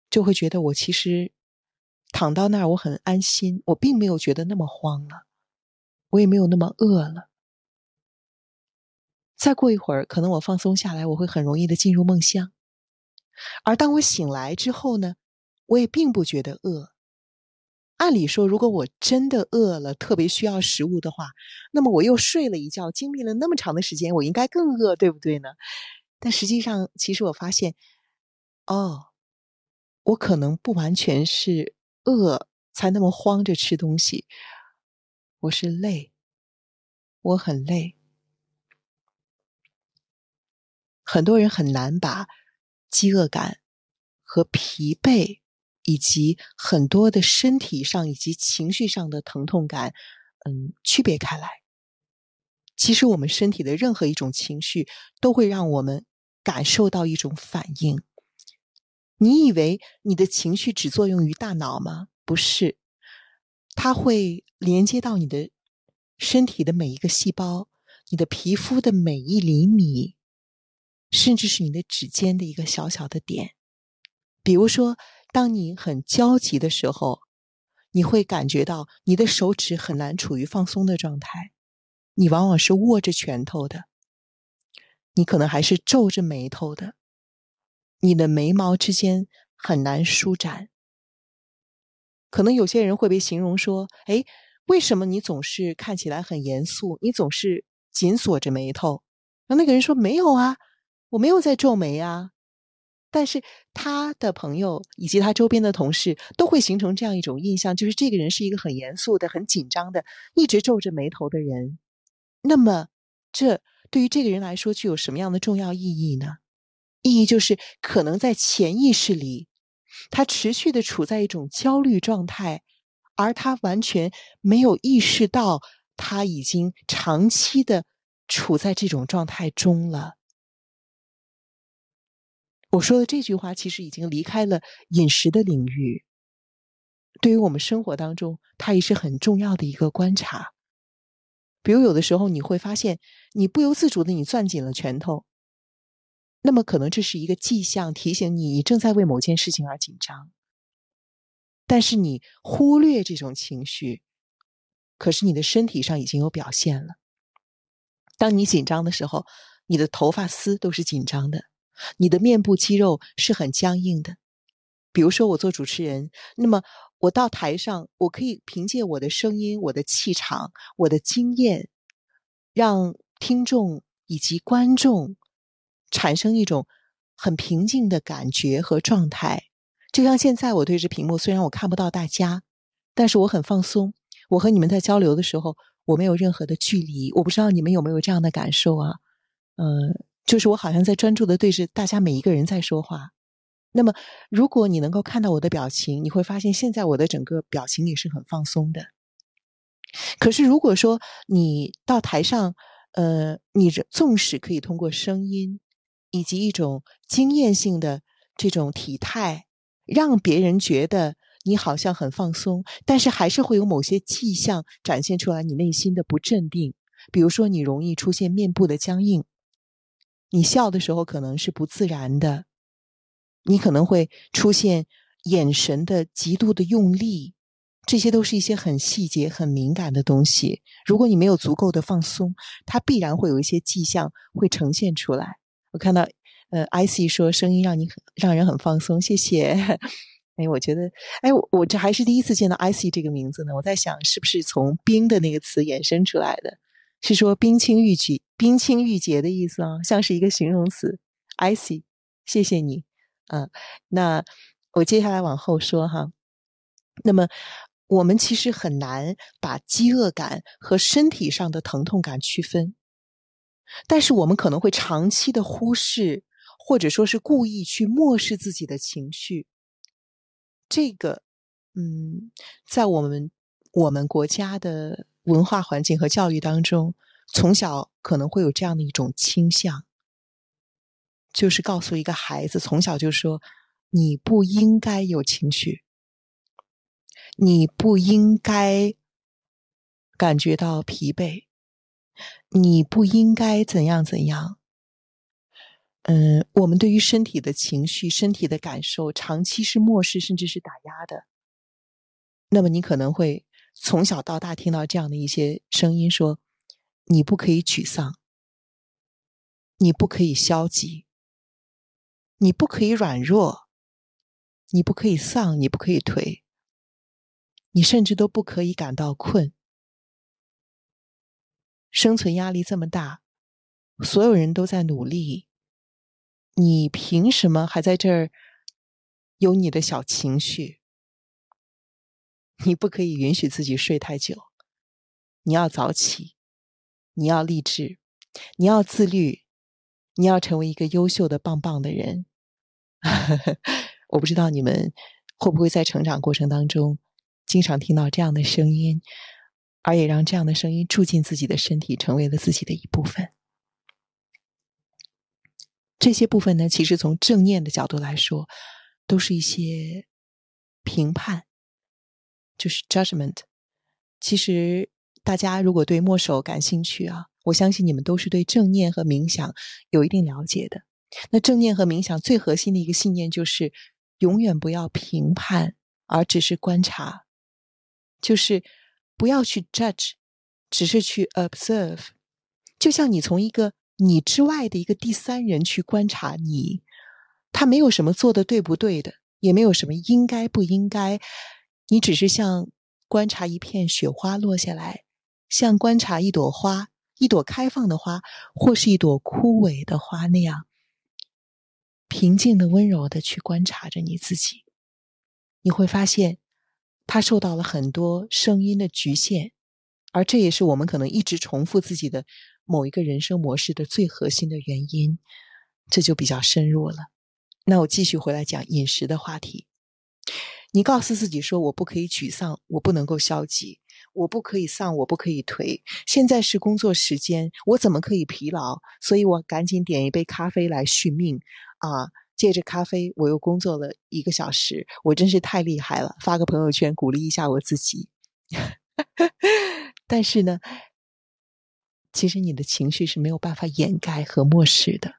就会觉得我其实躺到那儿我很安心，我并没有觉得那么慌了，我也没有那么饿了。再过一会儿，可能我放松下来，我会很容易的进入梦乡。而当我醒来之后呢？我也并不觉得饿。按理说，如果我真的饿了，特别需要食物的话，那么我又睡了一觉，经历了那么长的时间，我应该更饿，对不对呢？但实际上，其实我发现，哦，我可能不完全是饿才那么慌着吃东西，我是累，我很累。很多人很难把饥饿感和疲惫。以及很多的身体上以及情绪上的疼痛感，嗯，区别开来。其实我们身体的任何一种情绪都会让我们感受到一种反应。你以为你的情绪只作用于大脑吗？不是，它会连接到你的身体的每一个细胞，你的皮肤的每一厘米，甚至是你的指尖的一个小小的点。比如说。当你很焦急的时候，你会感觉到你的手指很难处于放松的状态，你往往是握着拳头的，你可能还是皱着眉头的，你的眉毛之间很难舒展。可能有些人会被形容说：“哎，为什么你总是看起来很严肃？你总是紧锁着眉头？”然后那个人说：“没有啊，我没有在皱眉啊。”但是他的朋友以及他周边的同事都会形成这样一种印象，就是这个人是一个很严肃的、很紧张的、一直皱着眉头的人。那么，这对于这个人来说具有什么样的重要意义呢？意义就是，可能在潜意识里，他持续的处在一种焦虑状态，而他完全没有意识到他已经长期的处在这种状态中了。我说的这句话其实已经离开了饮食的领域，对于我们生活当中，它也是很重要的一个观察。比如有的时候你会发现，你不由自主的你攥紧了拳头，那么可能这是一个迹象，提醒你你正在为某件事情而紧张。但是你忽略这种情绪，可是你的身体上已经有表现了。当你紧张的时候，你的头发丝都是紧张的。你的面部肌肉是很僵硬的，比如说我做主持人，那么我到台上，我可以凭借我的声音、我的气场、我的经验，让听众以及观众产生一种很平静的感觉和状态。就像现在我对着屏幕，虽然我看不到大家，但是我很放松。我和你们在交流的时候，我没有任何的距离。我不知道你们有没有这样的感受啊？嗯。就是我好像在专注的对着大家每一个人在说话，那么如果你能够看到我的表情，你会发现现在我的整个表情也是很放松的。可是如果说你到台上，呃，你纵使可以通过声音以及一种经验性的这种体态，让别人觉得你好像很放松，但是还是会有某些迹象展现出来你内心的不镇定，比如说你容易出现面部的僵硬。你笑的时候可能是不自然的，你可能会出现眼神的极度的用力，这些都是一些很细节、很敏感的东西。如果你没有足够的放松，它必然会有一些迹象会呈现出来。我看到，呃，IC 说声音让你很让人很放松，谢谢。(laughs) 哎，我觉得，哎，我我这还是第一次见到 IC 这个名字呢。我在想，是不是从“冰”的那个词衍生出来的？是说冰清玉洁、冰清玉洁的意思啊，像是一个形容词。IC，谢谢你。嗯，那我接下来往后说哈。那么，我们其实很难把饥饿感和身体上的疼痛感区分，但是我们可能会长期的忽视，或者说是故意去漠视自己的情绪。这个，嗯，在我们我们国家的。文化环境和教育当中，从小可能会有这样的一种倾向，就是告诉一个孩子，从小就说你不应该有情绪，你不应该感觉到疲惫，你不应该怎样怎样。嗯，我们对于身体的情绪、身体的感受，长期是漠视甚至是打压的。那么你可能会从小到大听到这样的一些声音：说你不可以沮丧，你不可以消极，你不可以软弱，你不可以丧，你不可以颓，你甚至都不可以感到困。生存压力这么大，所有人都在努力。你凭什么还在这儿有你的小情绪？你不可以允许自己睡太久，你要早起，你要励志，你要自律，你要成为一个优秀的、棒棒的人。(laughs) 我不知道你们会不会在成长过程当中经常听到这样的声音，而也让这样的声音住进自己的身体，成为了自己的一部分。这些部分呢，其实从正念的角度来说，都是一些评判，就是 judgment。其实大家如果对墨守感兴趣啊，我相信你们都是对正念和冥想有一定了解的。那正念和冥想最核心的一个信念就是，永远不要评判，而只是观察，就是不要去 judge，只是去 observe。就像你从一个。你之外的一个第三人去观察你，他没有什么做的对不对的，也没有什么应该不应该，你只是像观察一片雪花落下来，像观察一朵花，一朵开放的花，或是一朵枯萎的花那样，平静的、温柔的去观察着你自己，你会发现，他受到了很多声音的局限，而这也是我们可能一直重复自己的。某一个人生模式的最核心的原因，这就比较深入了。那我继续回来讲饮食的话题。你告诉自己说：“我不可以沮丧，我不能够消极，我不可以丧，我不可以颓。现在是工作时间，我怎么可以疲劳？所以我赶紧点一杯咖啡来续命啊！借着咖啡，我又工作了一个小时，我真是太厉害了！发个朋友圈鼓励一下我自己。(laughs) 但是呢？其实你的情绪是没有办法掩盖和漠视的，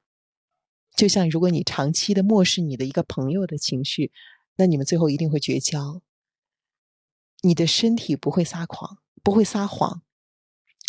就像如果你长期的漠视你的一个朋友的情绪，那你们最后一定会绝交。你的身体不会撒谎，不会撒谎，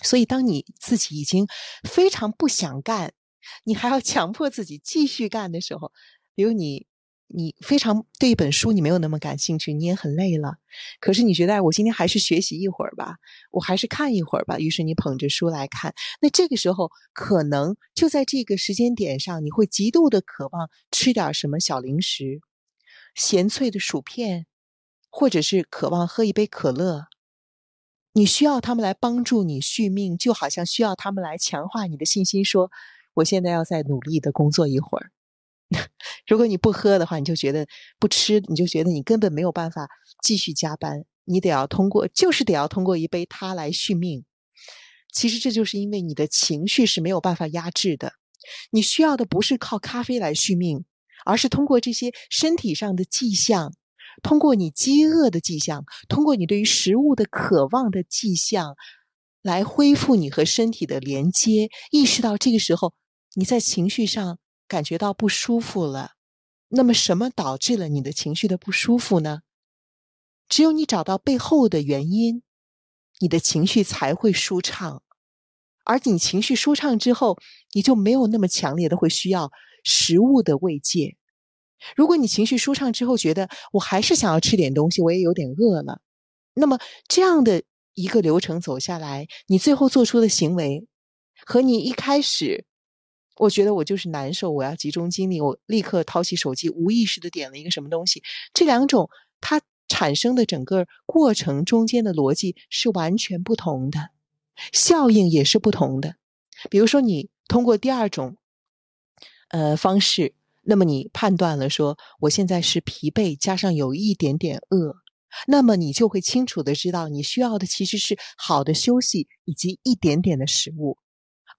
所以当你自己已经非常不想干，你还要强迫自己继续干的时候，比如你。你非常对一本书你没有那么感兴趣，你也很累了，可是你觉得我今天还是学习一会儿吧，我还是看一会儿吧。于是你捧着书来看，那这个时候可能就在这个时间点上，你会极度的渴望吃点什么小零食，咸脆的薯片，或者是渴望喝一杯可乐。你需要他们来帮助你续命，就好像需要他们来强化你的信心。说我现在要再努力的工作一会儿。(laughs) 如果你不喝的话，你就觉得不吃，你就觉得你根本没有办法继续加班。你得要通过，就是得要通过一杯它来续命。其实这就是因为你的情绪是没有办法压制的。你需要的不是靠咖啡来续命，而是通过这些身体上的迹象，通过你饥饿的迹象，通过你对于食物的渴望的迹象，来恢复你和身体的连接。意识到这个时候你在情绪上。感觉到不舒服了，那么什么导致了你的情绪的不舒服呢？只有你找到背后的原因，你的情绪才会舒畅。而你情绪舒畅之后，你就没有那么强烈的会需要食物的慰藉。如果你情绪舒畅之后觉得我还是想要吃点东西，我也有点饿了，那么这样的一个流程走下来，你最后做出的行为和你一开始。我觉得我就是难受，我要集中精力，我立刻掏起手机，无意识的点了一个什么东西。这两种它产生的整个过程中间的逻辑是完全不同的，效应也是不同的。比如说，你通过第二种呃方式，那么你判断了说我现在是疲惫加上有一点点饿，那么你就会清楚的知道你需要的其实是好的休息以及一点点的食物，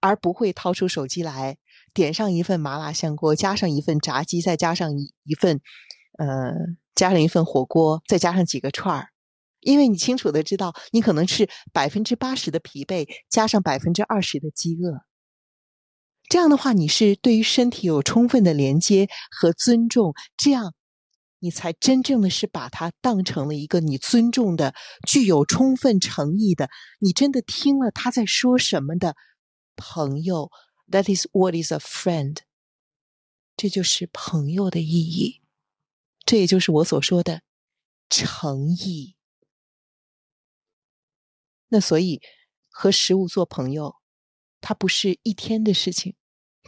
而不会掏出手机来。点上一份麻辣香锅，加上一份炸鸡，再加上一一份，呃，加上一份火锅，再加上几个串儿，因为你清楚的知道，你可能是百分之八十的疲惫，加上百分之二十的饥饿。这样的话，你是对于身体有充分的连接和尊重，这样你才真正的是把它当成了一个你尊重的、具有充分诚意的，你真的听了他在说什么的朋友。That is what is a friend。这就是朋友的意义，这也就是我所说的诚意。那所以和食物做朋友。它不是一天的事情，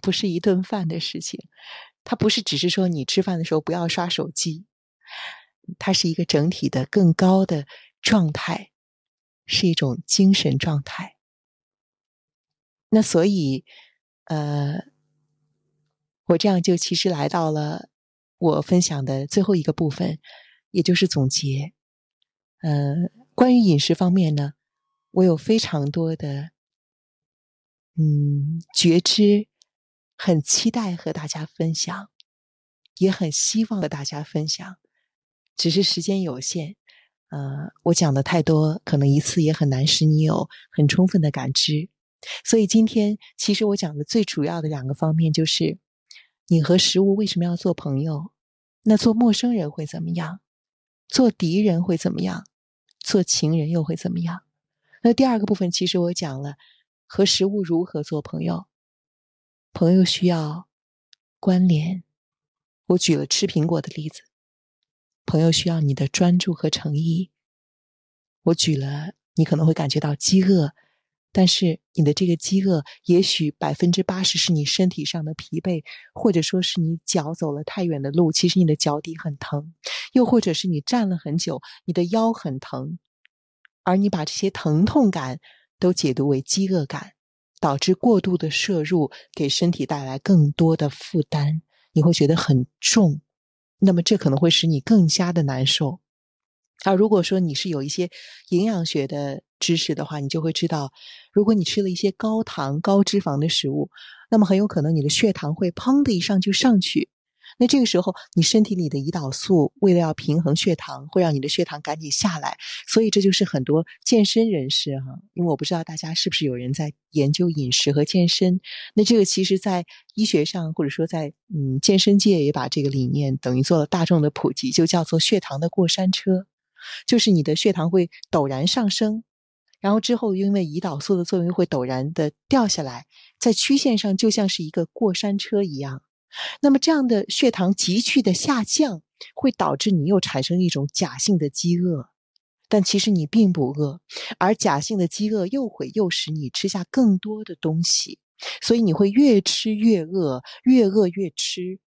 不是一顿饭的事情，它不是只是说你吃饭的时候不要刷手机，它是一个整体的更高的状态，是一种精神状态。那所以，呃，我这样就其实来到了我分享的最后一个部分，也就是总结。呃，关于饮食方面呢，我有非常多的。嗯，觉知很期待和大家分享，也很希望和大家分享，只是时间有限。呃，我讲的太多，可能一次也很难使你有很充分的感知。所以今天，其实我讲的最主要的两个方面就是：你和食物为什么要做朋友？那做陌生人会怎么样？做敌人会怎么样？做情人又会怎么样？那第二个部分，其实我讲了。和食物如何做朋友？朋友需要关联。我举了吃苹果的例子。朋友需要你的专注和诚意。我举了，你可能会感觉到饥饿，但是你的这个饥饿，也许百分之八十是你身体上的疲惫，或者说是你脚走了太远的路，其实你的脚底很疼，又或者是你站了很久，你的腰很疼，而你把这些疼痛感。都解读为饥饿感，导致过度的摄入，给身体带来更多的负担，你会觉得很重，那么这可能会使你更加的难受。而如果说你是有一些营养学的知识的话，你就会知道，如果你吃了一些高糖、高脂肪的食物，那么很有可能你的血糖会砰的一上就上去。那这个时候，你身体里的胰岛素为了要平衡血糖，会让你的血糖赶紧下来。所以这就是很多健身人士哈，因为我不知道大家是不是有人在研究饮食和健身。那这个其实，在医学上或者说在嗯健身界也把这个理念等于做了大众的普及，就叫做血糖的过山车，就是你的血糖会陡然上升，然后之后因为胰岛素的作用会陡然的掉下来，在曲线上就像是一个过山车一样。那么，这样的血糖急剧的下降，会导致你又产生一种假性的饥饿，但其实你并不饿，而假性的饥饿又会诱使你吃下更多的东西，所以你会越吃越饿，越饿越吃。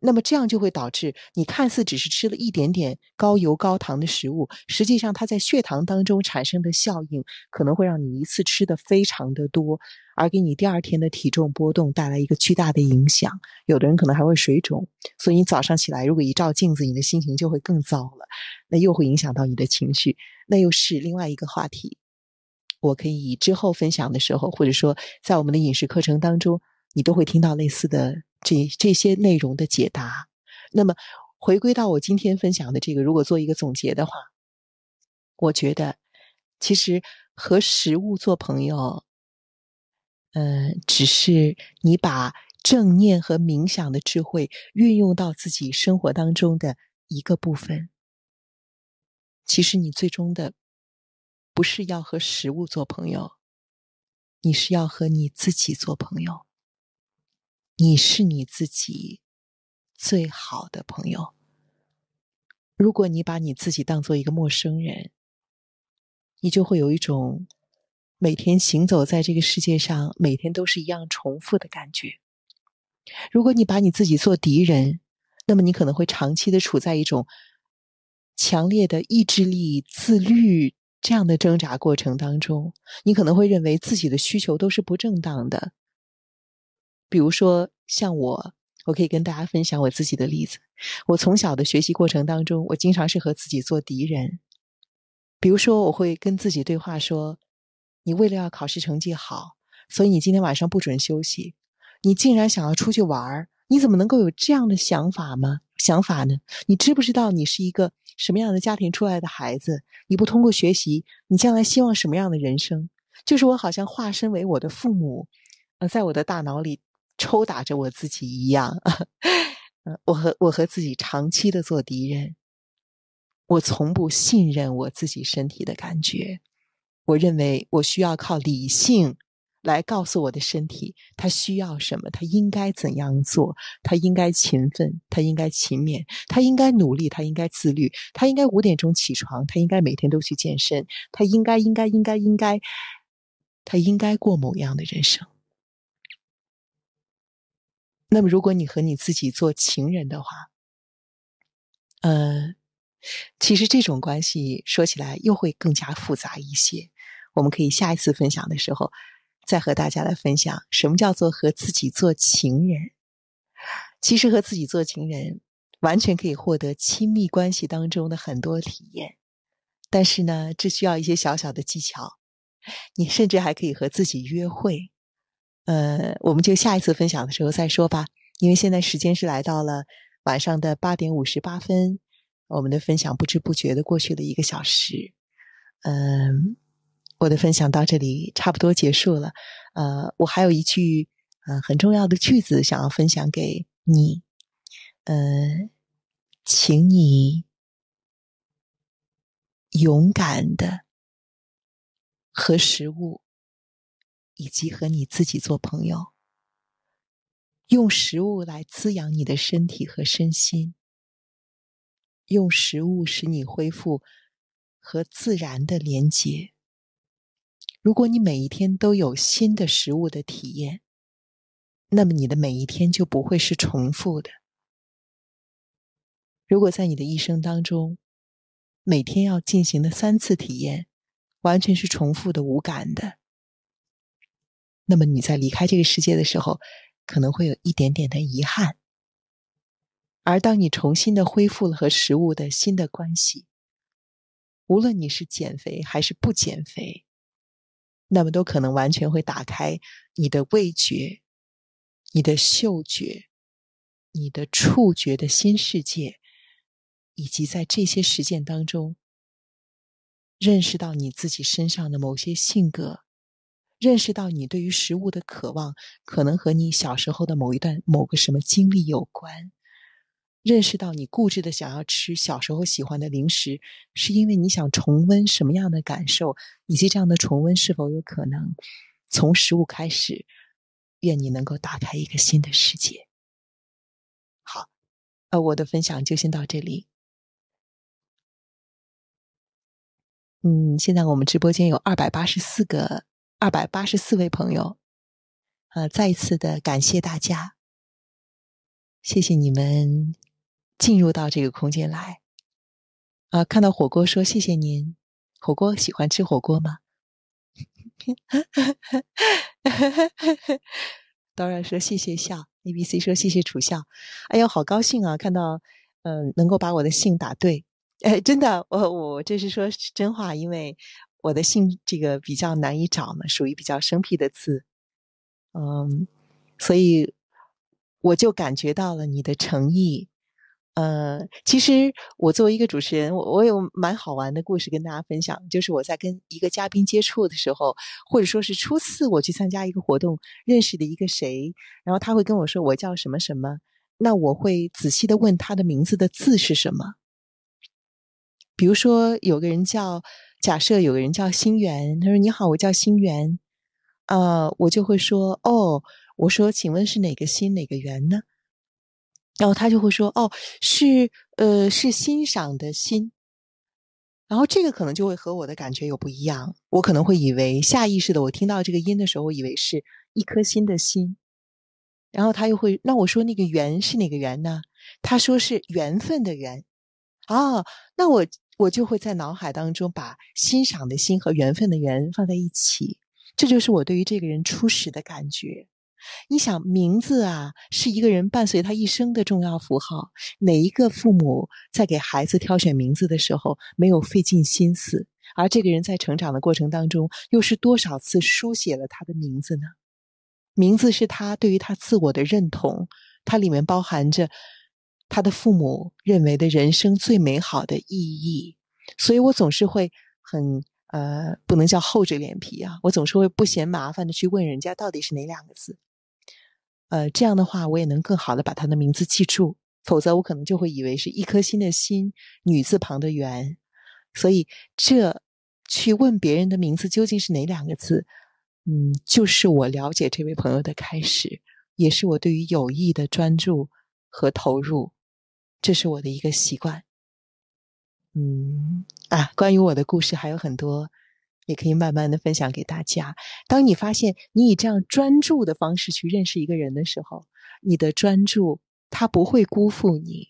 那么这样就会导致你看似只是吃了一点点高油高糖的食物，实际上它在血糖当中产生的效应，可能会让你一次吃的非常的多，而给你第二天的体重波动带来一个巨大的影响。有的人可能还会水肿，所以你早上起来如果一照镜子，你的心情就会更糟了，那又会影响到你的情绪，那又是另外一个话题。我可以之后分享的时候，或者说在我们的饮食课程当中，你都会听到类似的。这这些内容的解答，那么回归到我今天分享的这个，如果做一个总结的话，我觉得其实和食物做朋友，嗯，只是你把正念和冥想的智慧运用到自己生活当中的一个部分。其实你最终的不是要和食物做朋友，你是要和你自己做朋友。你是你自己最好的朋友。如果你把你自己当做一个陌生人，你就会有一种每天行走在这个世界上，每天都是一样重复的感觉。如果你把你自己做敌人，那么你可能会长期的处在一种强烈的意志力、自律这样的挣扎过程当中。你可能会认为自己的需求都是不正当的。比如说，像我，我可以跟大家分享我自己的例子。我从小的学习过程当中，我经常是和自己做敌人。比如说，我会跟自己对话说：“你为了要考试成绩好，所以你今天晚上不准休息。你竟然想要出去玩儿，你怎么能够有这样的想法吗？想法呢？你知不知道你是一个什么样的家庭出来的孩子？你不通过学习，你将来希望什么样的人生？就是我好像化身为我的父母，呃，在我的大脑里抽打着我自己一样。呃，(laughs) 我和我和自己长期的做敌人。我从不信任我自己身体的感觉。我认为我需要靠理性来告诉我的身体，它需要什么，它应该怎样做，它应该勤奋，它应该勤勉，它应该努力，它应该自律，它应该五点钟起床，它应该每天都去健身，它应该应该应该应该，它应该过某样的人生。那么，如果你和你自己做情人的话，呃。其实这种关系说起来又会更加复杂一些。我们可以下一次分享的时候，再和大家来分享什么叫做和自己做情人。其实和自己做情人，完全可以获得亲密关系当中的很多体验。但是呢，这需要一些小小的技巧。你甚至还可以和自己约会。呃，我们就下一次分享的时候再说吧。因为现在时间是来到了晚上的八点五十八分。我们的分享不知不觉的过去了一个小时，嗯，我的分享到这里差不多结束了。呃，我还有一句呃很重要的句子想要分享给你，呃，请你勇敢的和食物以及和你自己做朋友，用食物来滋养你的身体和身心。用食物使你恢复和自然的连接。如果你每一天都有新的食物的体验，那么你的每一天就不会是重复的。如果在你的一生当中，每天要进行的三次体验完全是重复的、无感的，那么你在离开这个世界的时候，可能会有一点点的遗憾。而当你重新的恢复了和食物的新的关系，无论你是减肥还是不减肥，那么都可能完全会打开你的味觉、你的嗅觉、你的触觉的新世界，以及在这些实践当中，认识到你自己身上的某些性格，认识到你对于食物的渴望，可能和你小时候的某一段某个什么经历有关。认识到你固执的想要吃小时候喜欢的零食，是因为你想重温什么样的感受，以及这样的重温是否有可能从食物开始？愿你能够打开一个新的世界。好，呃，我的分享就先到这里。嗯，现在我们直播间有二百八十四个、二百八十四位朋友，呃，再一次的感谢大家，谢谢你们。进入到这个空间来，啊！看到火锅说谢谢您。火锅喜欢吃火锅吗？(laughs) 当然说谢谢笑。A B C 说谢谢楚笑。哎呦，好高兴啊！看到嗯，能够把我的姓打对。(laughs) 哎，真的，我我这是说真话，因为我的姓这个比较难以找嘛，属于比较生僻的字。嗯，所以我就感觉到了你的诚意。呃，其实我作为一个主持人，我我有蛮好玩的故事跟大家分享。就是我在跟一个嘉宾接触的时候，或者说是初次我去参加一个活动，认识的一个谁，然后他会跟我说我叫什么什么，那我会仔细的问他的名字的字是什么。比如说有个人叫，假设有个人叫心源，他说你好，我叫心源，啊，我就会说哦，我说请问是哪个心哪个源呢？然后他就会说：“哦，是呃，是欣赏的心。”然后这个可能就会和我的感觉有不一样。我可能会以为下意识的，我听到这个音的时候，我以为是一颗心的心。然后他又会，那我说那个缘是哪个缘呢？他说是缘分的缘。啊，那我我就会在脑海当中把欣赏的心和缘分的缘放在一起。这就是我对于这个人初始的感觉。你想，名字啊，是一个人伴随他一生的重要符号。哪一个父母在给孩子挑选名字的时候没有费尽心思？而这个人在成长的过程当中，又是多少次书写了他的名字呢？名字是他对于他自我的认同，它里面包含着他的父母认为的人生最美好的意义，所以我总是会很呃，不能叫厚着脸皮啊，我总是会不嫌麻烦的去问人家到底是哪两个字。呃，这样的话我也能更好的把他的名字记住，否则我可能就会以为是一颗心的心，女字旁的圆。所以这去问别人的名字究竟是哪两个字，嗯，就是我了解这位朋友的开始，也是我对于友谊的专注和投入。这是我的一个习惯，嗯啊，关于我的故事还有很多，也可以慢慢的分享给大家。当你发现你以这样专注的方式去认识一个人的时候，你的专注他不会辜负你，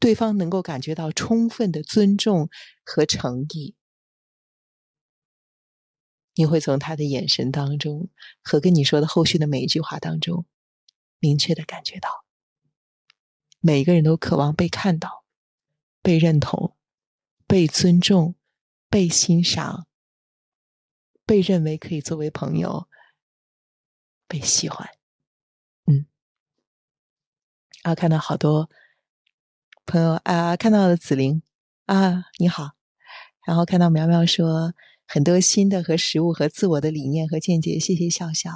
对方能够感觉到充分的尊重和诚意，你会从他的眼神当中和跟你说的后续的每一句话当中，明确的感觉到。每个人都渴望被看到、被认同、被尊重、被欣赏、被认为可以作为朋友、被喜欢。嗯，啊，看到好多朋友啊，看到了紫菱啊，你好。然后看到苗苗说很多新的和食物和自我的理念和见解，谢谢笑笑。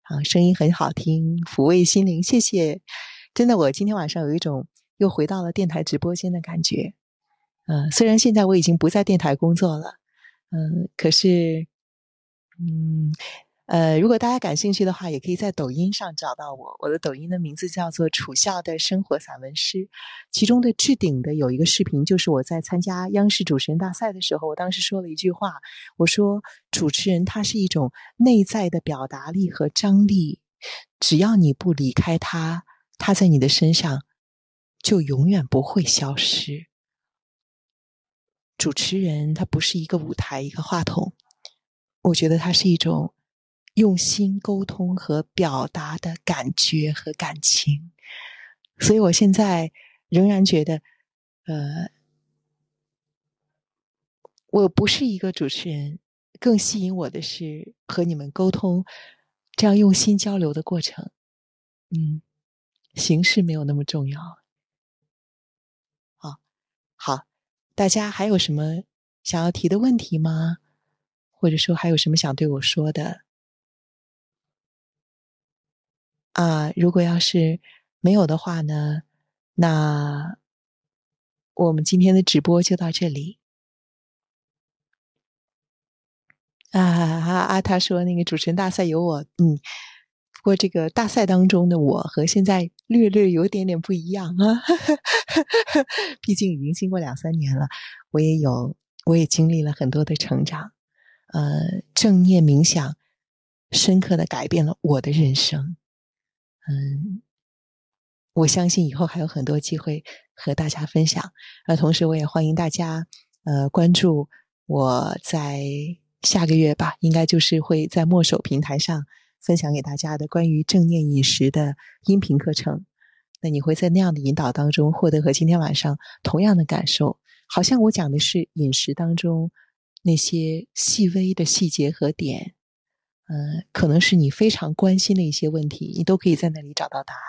啊，声音很好听，抚慰心灵，谢谢。真的，我今天晚上有一种又回到了电台直播间的感觉。嗯，虽然现在我已经不在电台工作了，嗯，可是，嗯，呃，如果大家感兴趣的话，也可以在抖音上找到我。我的抖音的名字叫做“楚笑的生活散文诗”，其中的置顶的有一个视频，就是我在参加央视主持人大赛的时候，我当时说了一句话，我说：“主持人他是一种内在的表达力和张力，只要你不离开他。”他在你的身上就永远不会消失。主持人他不是一个舞台，一个话筒，我觉得他是一种用心沟通和表达的感觉和感情。所以我现在仍然觉得，呃，我不是一个主持人，更吸引我的是和你们沟通，这样用心交流的过程。嗯。形式没有那么重要。好，好，大家还有什么想要提的问题吗？或者说还有什么想对我说的？啊，如果要是没有的话呢，那我们今天的直播就到这里。啊啊啊！他说那个主持人大赛有我，嗯。不过，这个大赛当中的我和现在略略有点点不一样啊，(laughs) 毕竟已经经过两三年了，我也有，我也经历了很多的成长，呃，正念冥想深刻的改变了我的人生，嗯，我相信以后还有很多机会和大家分享，呃，同时我也欢迎大家呃关注我在下个月吧，应该就是会在墨守平台上。分享给大家的关于正念饮食的音频课程，那你会在那样的引导当中获得和今天晚上同样的感受，好像我讲的是饮食当中那些细微的细节和点，嗯，可能是你非常关心的一些问题，你都可以在那里找到答案。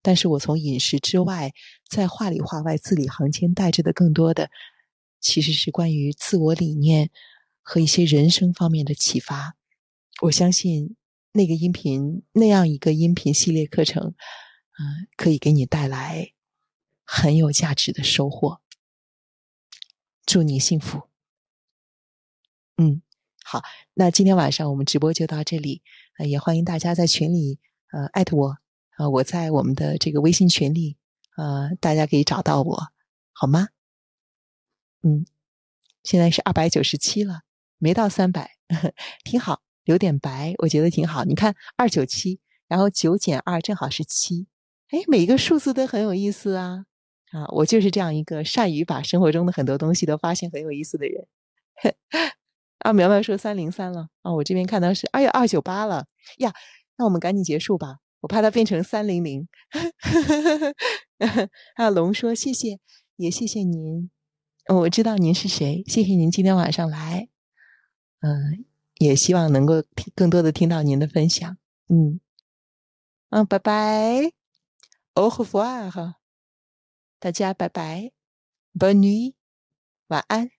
但是我从饮食之外，在话里话外、字里行间带着的更多的，其实是关于自我理念和一些人生方面的启发。我相信。那个音频那样一个音频系列课程，嗯，可以给你带来很有价值的收获。祝你幸福。嗯，好，那今天晚上我们直播就到这里，呃，也欢迎大家在群里呃艾特我，呃，我在我们的这个微信群里，呃，大家可以找到我，好吗？嗯，现在是二百九十七了，没到三百，(laughs) 挺好。有点白，我觉得挺好。你看，二九七，然后九减二正好是七。哎，每一个数字都很有意思啊！啊，我就是这样一个善于把生活中的很多东西都发现很有意思的人。(laughs) 啊，苗苗说三零三了啊，我这边看到是哎呀二九八了呀，那我们赶紧结束吧，我怕它变成三零零。还 (laughs) 有龙说谢谢，也谢谢您，我知道您是谁，谢谢您今天晚上来，嗯。也希望能够听更多的听到您的分享。嗯，嗯，拜拜，au revoir，大家拜拜，bonne nuit，晚安。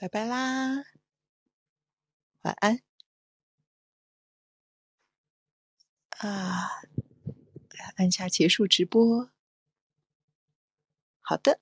拜拜啦，晚安啊！按下结束直播。好的。